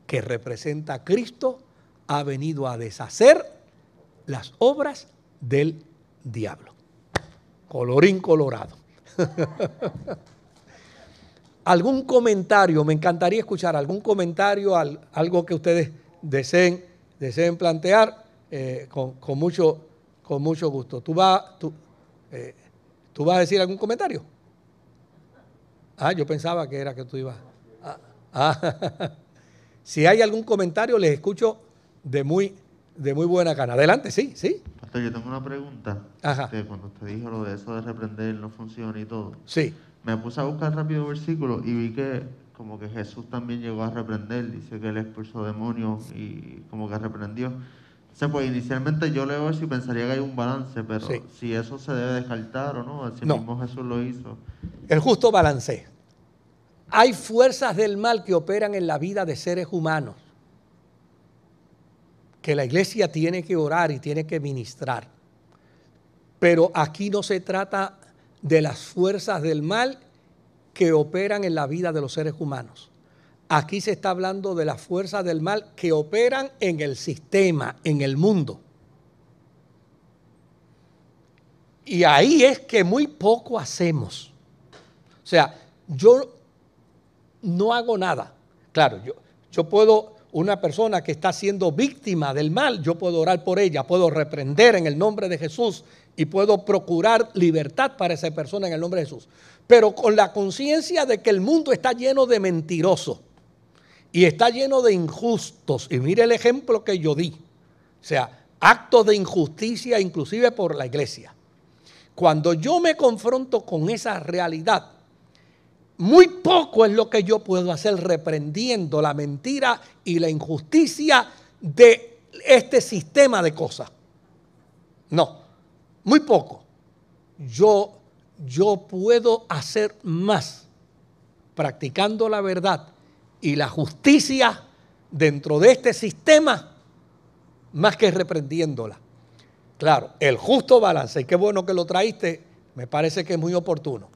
que representa a Cristo ha venido a deshacer las obras del diablo. Colorín colorado. (laughs) ¿Algún comentario? Me encantaría escuchar algún comentario, algo que ustedes deseen, deseen plantear eh, con, mucho, con mucho gusto. ¿Tú, vas, tú, eh, ¿Tú vas a decir algún comentario? Ah, yo pensaba que era que tú ibas. Ah. (laughs) si hay algún comentario, les escucho de muy, de muy buena gana. Adelante, sí, sí. Pastor, yo tengo una pregunta. Ajá. Que cuando usted dijo lo de eso de reprender no funciona y todo. Sí. Me puse a buscar rápido versículos y vi que como que Jesús también llegó a reprender. Dice que él expulsó demonios y como que reprendió. O pues inicialmente yo leo eso y pensaría que hay un balance, pero si eso se debe descartar o no, si mismo Jesús lo hizo. El justo balance. Hay fuerzas del mal que operan en la vida de seres humanos que la iglesia tiene que orar y tiene que ministrar. Pero aquí no se trata de las fuerzas del mal que operan en la vida de los seres humanos. Aquí se está hablando de las fuerzas del mal que operan en el sistema, en el mundo. Y ahí es que muy poco hacemos. O sea, yo no hago nada. Claro, yo, yo puedo una persona que está siendo víctima del mal, yo puedo orar por ella, puedo reprender en el nombre de Jesús y puedo procurar libertad para esa persona en el nombre de Jesús. Pero con la conciencia de que el mundo está lleno de mentirosos y está lleno de injustos. Y mire el ejemplo que yo di. O sea, actos de injusticia inclusive por la iglesia. Cuando yo me confronto con esa realidad, muy poco es lo que yo puedo hacer reprendiendo la mentira y la injusticia de este sistema de cosas. No, muy poco. Yo, yo puedo hacer más practicando la verdad y la justicia dentro de este sistema más que reprendiéndola. Claro, el justo balance, y qué bueno que lo traíste, me parece que es muy oportuno.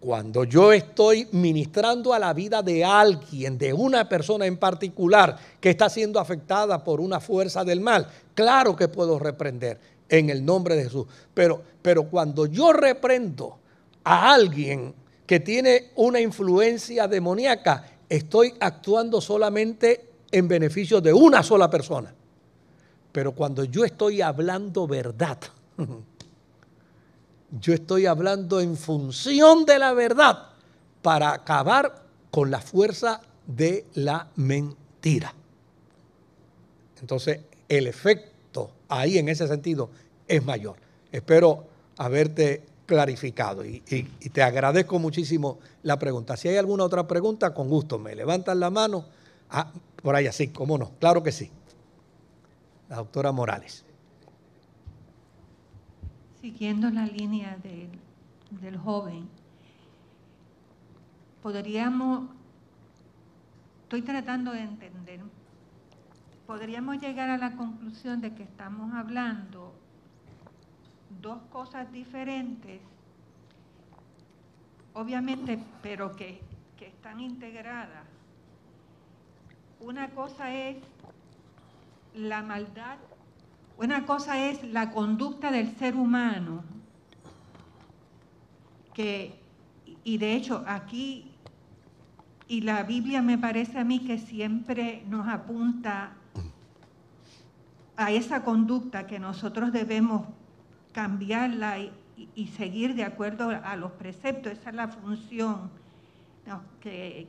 Cuando yo estoy ministrando a la vida de alguien, de una persona en particular que está siendo afectada por una fuerza del mal, claro que puedo reprender en el nombre de Jesús. Pero, pero cuando yo reprendo a alguien que tiene una influencia demoníaca, estoy actuando solamente en beneficio de una sola persona. Pero cuando yo estoy hablando verdad, (laughs) Yo estoy hablando en función de la verdad para acabar con la fuerza de la mentira. Entonces, el efecto ahí en ese sentido es mayor. Espero haberte clarificado y, te agradezco muchísimo la pregunta. Si hay alguna otra pregunta, con gusto me levantan la mano. Ah, por ahí así, cómo no, claro que sí. La doctora Morales siguiendo la línea del joven, podríamos, estoy tratando de entender, podríamos llegar a la conclusión de que estamos hablando dos cosas diferentes, obviamente, pero que, que están integradas. Una cosa es la maldad, una cosa es la conducta del ser humano, que, y de hecho aquí, y la Biblia me parece a mí que siempre nos apunta a esa conducta que nosotros debemos cambiarla y, y seguir de acuerdo a los preceptos, esa es la función que,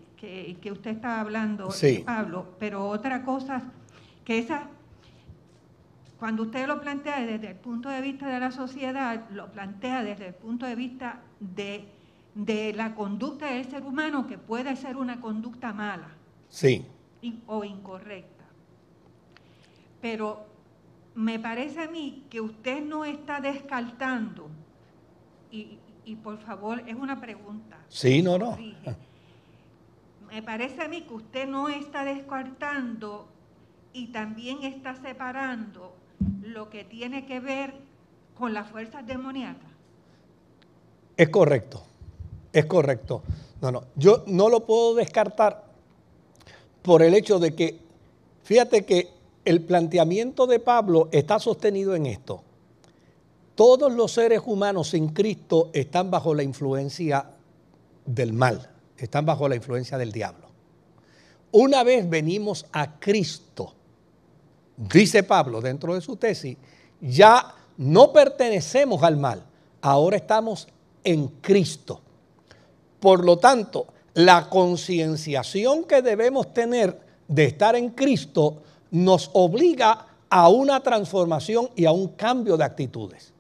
que, usted estaba hablando, Pablo, pero otra cosa, que esa, cuando usted lo plantea desde el punto de vista de la sociedad, lo plantea desde el punto de vista de, de la conducta del ser humano, que puede ser una conducta mala sí. o incorrecta. Pero me parece a mí que usted no está descartando, y, y por favor, es una pregunta. Sí, no, no. Me parece a mí que usted no está descartando y también está separando lo que tiene que ver con las fuerzas demoníacas. Es correcto, es correcto. No, no, yo no lo puedo descartar por el hecho de que, fíjate que el planteamiento de Pablo está sostenido en esto. Todos los seres humanos sin Cristo están bajo la influencia del mal, están bajo la influencia del diablo. Una vez venimos a Cristo, dice Pablo dentro de su tesis, ya no pertenecemos al mal, ahora estamos en Cristo. Por lo tanto, la concienciación que debemos tener de estar en Cristo nos obliga a una transformación y a un cambio de actitudes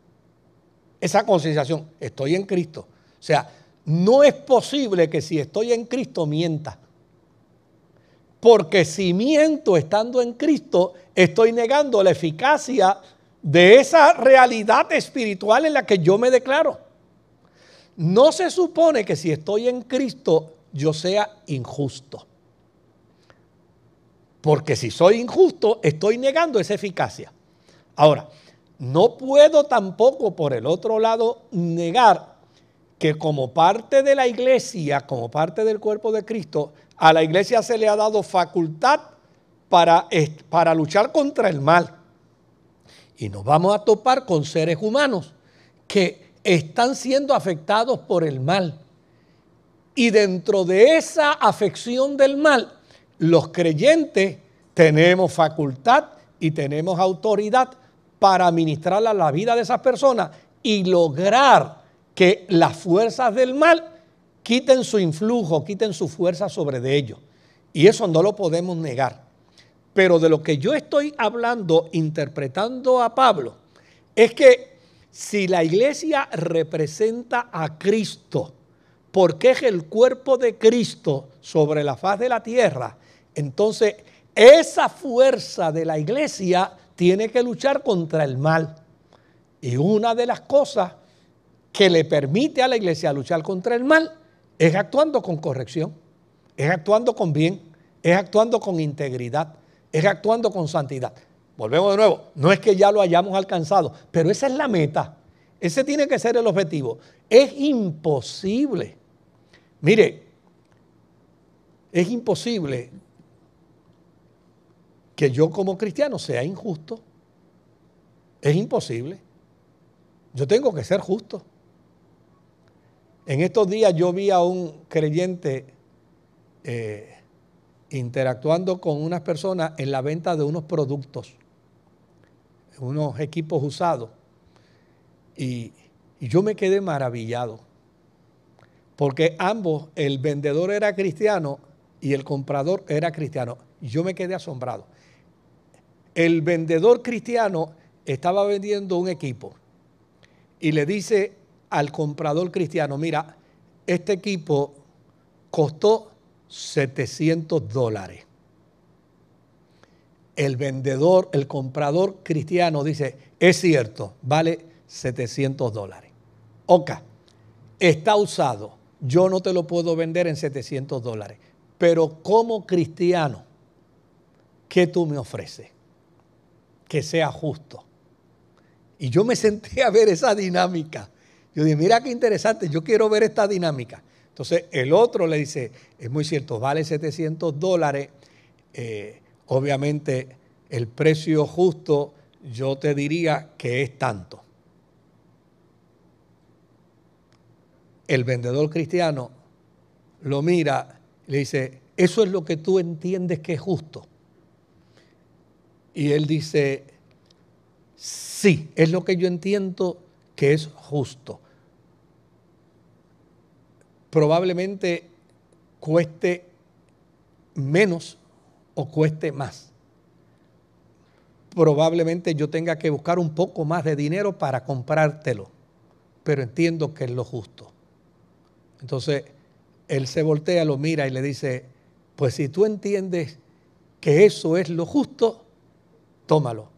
esa concienciación, estoy en Cristo. O sea, no es posible que si estoy en Cristo mienta. Porque si miento estando en Cristo, estoy negando la eficacia de esa realidad espiritual en la que yo me declaro. No se supone que si estoy en Cristo yo sea injusto. Porque si soy injusto, estoy negando esa eficacia. Ahora, no puedo tampoco, por el otro lado, negar que como parte de la iglesia, como parte del cuerpo de Cristo, a la iglesia se le ha dado facultad para, para luchar contra el mal. Y nos vamos a topar con seres humanos que están siendo afectados por el mal. Y dentro de esa afección del mal, los creyentes tenemos facultad y tenemos autoridad para ministrar a la vida de esas personas y lograr que las fuerzas del mal quiten su influjo, quiten su fuerza sobre ellos. Y eso no lo podemos negar. Pero de lo que yo estoy hablando, interpretando a Pablo, es que si la iglesia representa a Cristo, porque es el cuerpo de Cristo sobre la faz de la tierra, entonces esa fuerza de la iglesia tiene que luchar contra el mal. Y una de las cosas que le permite a la iglesia luchar contra el mal es actuando con corrección, es actuando con bien, es actuando con integridad, es actuando con santidad. Volvemos de nuevo, no es que ya lo hayamos alcanzado, pero esa es la meta, ese tiene que ser el objetivo. Es imposible, mire, es imposible que yo como cristiano sea injusto. Es imposible. Yo tengo que ser justo. En estos días yo vi a un creyente eh, interactuando con unas personas en la venta de unos productos, unos equipos usados. Y, y yo me quedé maravillado. Porque ambos, el vendedor era cristiano y el comprador era cristiano. Yo me quedé asombrado el vendedor cristiano estaba vendiendo un equipo y le dice al comprador cristiano, mira, este equipo costó 700 dólares. El vendedor, el comprador cristiano dice, es cierto, vale 700 dólares. Oca, está usado, yo no te lo puedo vender en 700 dólares, pero como cristiano, ¿qué tú me ofreces? que sea justo. Y yo me (laughs) senté a ver esa dinámica. Yo dije, mira qué interesante, yo quiero ver esta dinámica. Entonces el otro le dice, es muy cierto, vale 700 dólares. Eh, obviamente el precio justo yo te diría que es tanto. El vendedor cristiano lo mira le dice, eso es lo que tú entiendes que es justo. Y él dice, sí, es lo que yo entiendo que es justo. Probablemente cueste menos o cueste más. Probablemente yo tenga que buscar un poco más de dinero para comprártelo, pero entiendo que es lo justo. Entonces, él se voltea, lo mira y le dice, pues si tú entiendes que eso es lo justo, tómalo.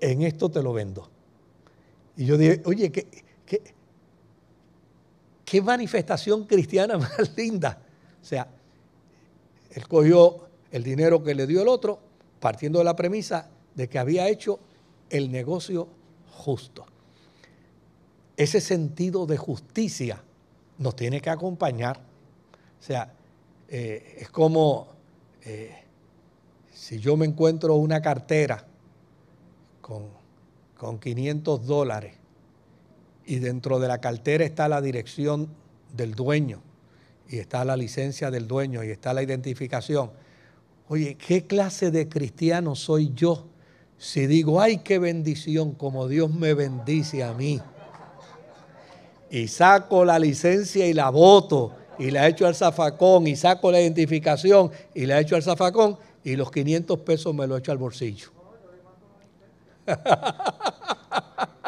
En esto te lo vendo. Y yo dije, oye, ¿qué, qué, qué manifestación cristiana (laughs) más linda. O sea, él cogió el dinero que le dio el otro, partiendo de la premisa de que había hecho el negocio justo. Ese sentido de justicia nos tiene que acompañar. O sea, eh, es como eh, si yo me encuentro una cartera con, con 500 dólares y dentro de la cartera está la dirección del dueño y está la licencia del dueño y está la identificación. Oye, ¿qué clase de cristiano soy yo si digo, ay, qué bendición, como Dios me bendice a mí? Y saco la licencia y la voto y la echo al zafacón y saco la identificación y la echo al zafacón y los 500 pesos me lo echo al bolsillo. (laughs)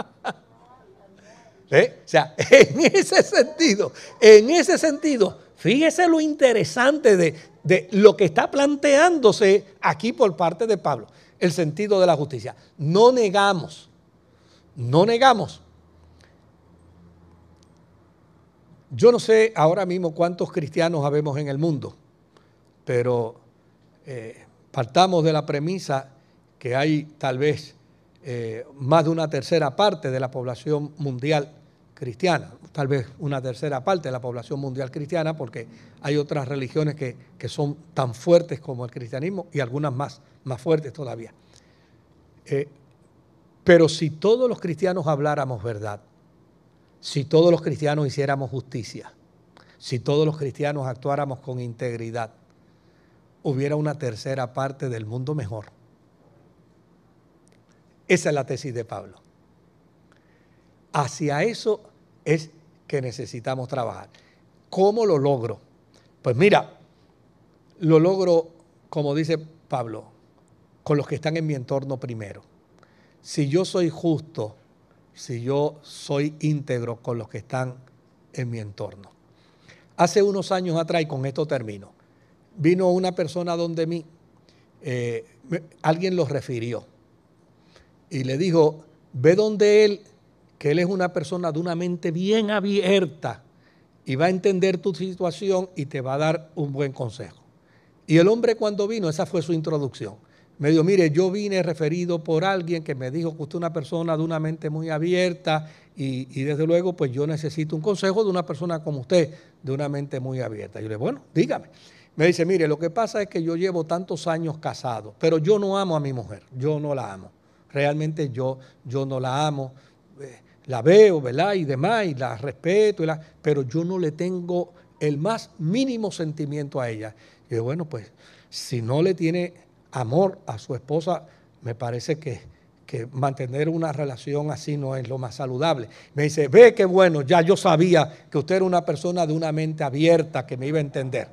¿Eh? O sea, (laughs) en ese sentido, en ese sentido, fíjese lo interesante de, de lo que está planteándose aquí por parte de Pablo, el sentido de la justicia. No negamos, no negamos Yo no sé ahora mismo cuántos cristianos habemos en el mundo, pero eh, partamos de la premisa que hay tal vez eh, más de una tercera parte de la población mundial cristiana, tal vez una tercera parte de la población mundial cristiana, porque hay otras religiones que, son tan fuertes como el cristianismo y algunas más, más fuertes todavía. Eh, pero si todos los cristianos habláramos verdad, si todos los cristianos hiciéramos justicia, si todos los cristianos actuáramos con integridad, hubiera una tercera parte del mundo mejor. Esa es la tesis de Pablo. Hacia eso es que necesitamos trabajar. ¿Cómo lo logro? Pues mira, lo logro, como dice Pablo, con los que están en mi entorno primero. Si yo soy justo si yo soy íntegro con los que están en mi entorno. Hace unos años atrás, y con esto termino, vino una persona donde mí, eh, alguien lo refirió y le dijo, ve donde él, que él es una persona de una mente bien abierta y va a entender tu situación y te va a dar un buen consejo. Y el hombre cuando vino, esa fue su introducción me dijo, mire, yo vine referido por alguien que me dijo que usted es una persona de una mente muy abierta y, desde luego pues yo necesito un consejo de una persona como usted, de una mente muy abierta. Yo le digo, bueno, dígame. Me dice, mire, lo que pasa es que yo llevo tantos años casado, pero yo no amo a mi mujer, yo no la amo. Realmente yo, yo no la amo. Eh, la veo, ¿verdad? Y demás, y la respeto, pero yo no le tengo el más mínimo sentimiento a ella. Y yo, bueno, pues si no le tiene amor a su esposa, me parece que, mantener una relación así no es lo más saludable. Me dice, ve qué bueno, ya yo sabía que usted era una persona de una mente abierta que me iba a entender.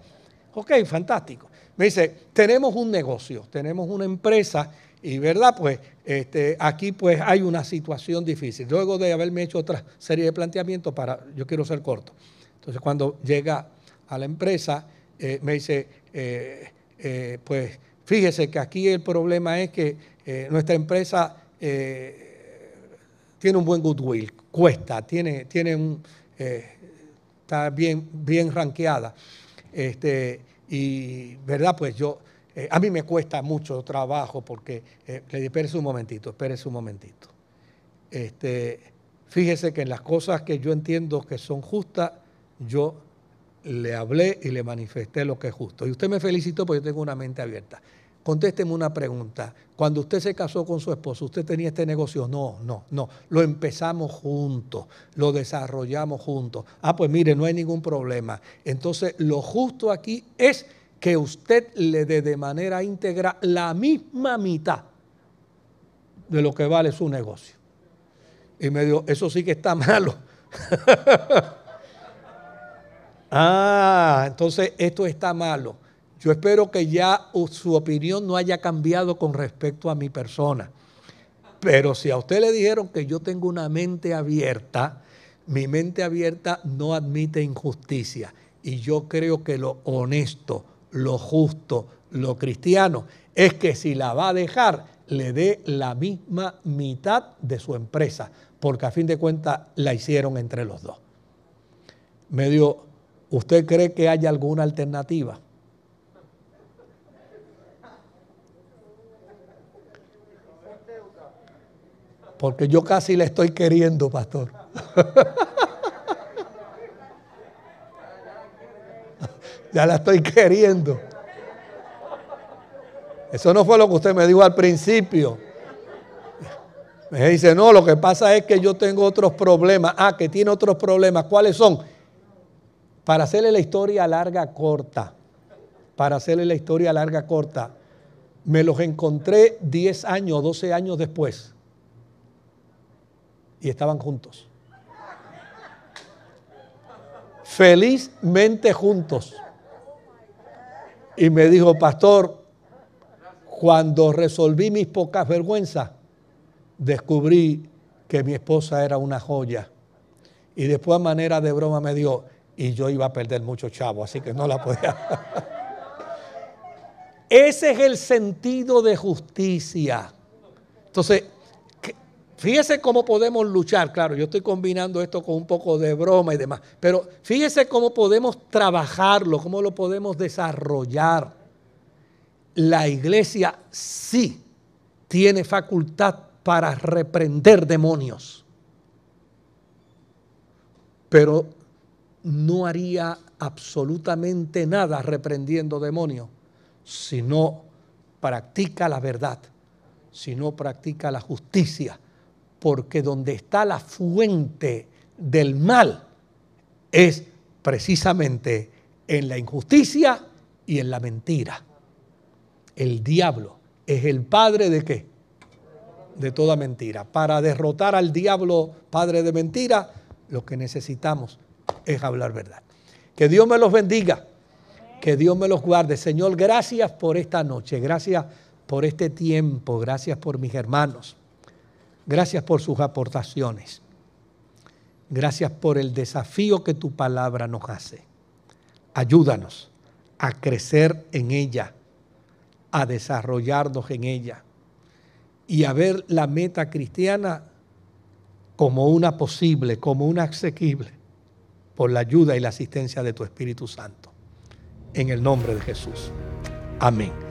Ok, fantástico. Me dice, tenemos un negocio, tenemos una empresa y verdad, pues este, aquí pues hay una situación difícil. Luego de haberme hecho otra serie de planteamientos para, yo quiero ser corto. Entonces cuando llega a la empresa, eh, me dice, eh, eh, pues Fíjese que aquí el problema es que nuestra empresa tiene un buen goodwill, cuesta, tiene, tiene un, está bien, bien ranqueada. Este, y, ¿verdad? Pues yo, a mí me cuesta mucho trabajo porque, le espérese un momentito, espérese un momentito. este, fíjese que en las cosas que yo entiendo que son justas, yo le hablé y le manifesté lo que es justo. Y usted me felicitó porque yo tengo una mente abierta. Contésteme una pregunta. Cuando usted se casó con su esposo, ¿usted tenía este negocio? No, no, no. Lo empezamos juntos, lo desarrollamos juntos. Ah, pues mire, no hay ningún problema. Entonces, lo justo aquí es que usted le dé de manera íntegra la misma mitad de lo que vale su negocio. Y me dijo, eso sí que está (laughs) malo. ah, entonces esto está malo. Yo espero que ya su opinión no haya cambiado con respecto a mi persona. Pero si a usted le dijeron que yo tengo una mente abierta, mi mente abierta no admite injusticia. Y yo creo que lo honesto, lo justo, lo cristiano, es que si la va a dejar, le dé la misma mitad de su empresa, porque a fin de cuentas la hicieron entre los dos. Me dio, ¿usted cree que haya alguna alternativa? Porque yo casi le estoy queriendo, pastor. (laughs) ya la estoy queriendo. Eso no fue lo que usted me dijo al principio. Me dice, no, lo que pasa es que yo tengo otros problemas. Ah, que tiene otros problemas. ¿Cuáles son? Para hacerle la historia larga, corta. Para hacerle la historia larga, corta. Me los encontré 10 años, 12 años después. Y estaban juntos. Felizmente juntos. Y me dijo, pastor, cuando resolví mis pocas vergüenzas, descubrí que mi esposa era una joya. Y después a manera de broma me dio, y yo iba a perder mucho chavo, así que no la podía. (laughs) Ese es el sentido de justicia. Entonces, fíjese cómo podemos luchar. Claro, yo estoy combinando esto con un poco de broma y demás, pero fíjese cómo podemos trabajarlo, cómo lo podemos desarrollar la iglesia sí tiene facultad para reprender demonios, pero no haría absolutamente nada reprendiendo demonios si no practica la verdad, si no practica la justicia, porque donde está la fuente del mal es precisamente en la injusticia y en la mentira el diablo es el padre de qué? De toda mentira. Para derrotar al diablo, padre de mentira, lo que necesitamos es hablar verdad. Que Dios me los bendiga, que Dios me los guarde. Señor, gracias por esta noche, gracias por este tiempo, gracias por mis hermanos, gracias por sus aportaciones, gracias por el desafío que tu palabra nos hace. Ayúdanos a crecer en ella a desarrollarnos en ella y a ver la meta cristiana como una posible, como una asequible, por la ayuda y la asistencia de tu Espíritu Santo. En el nombre de Jesús. Amén.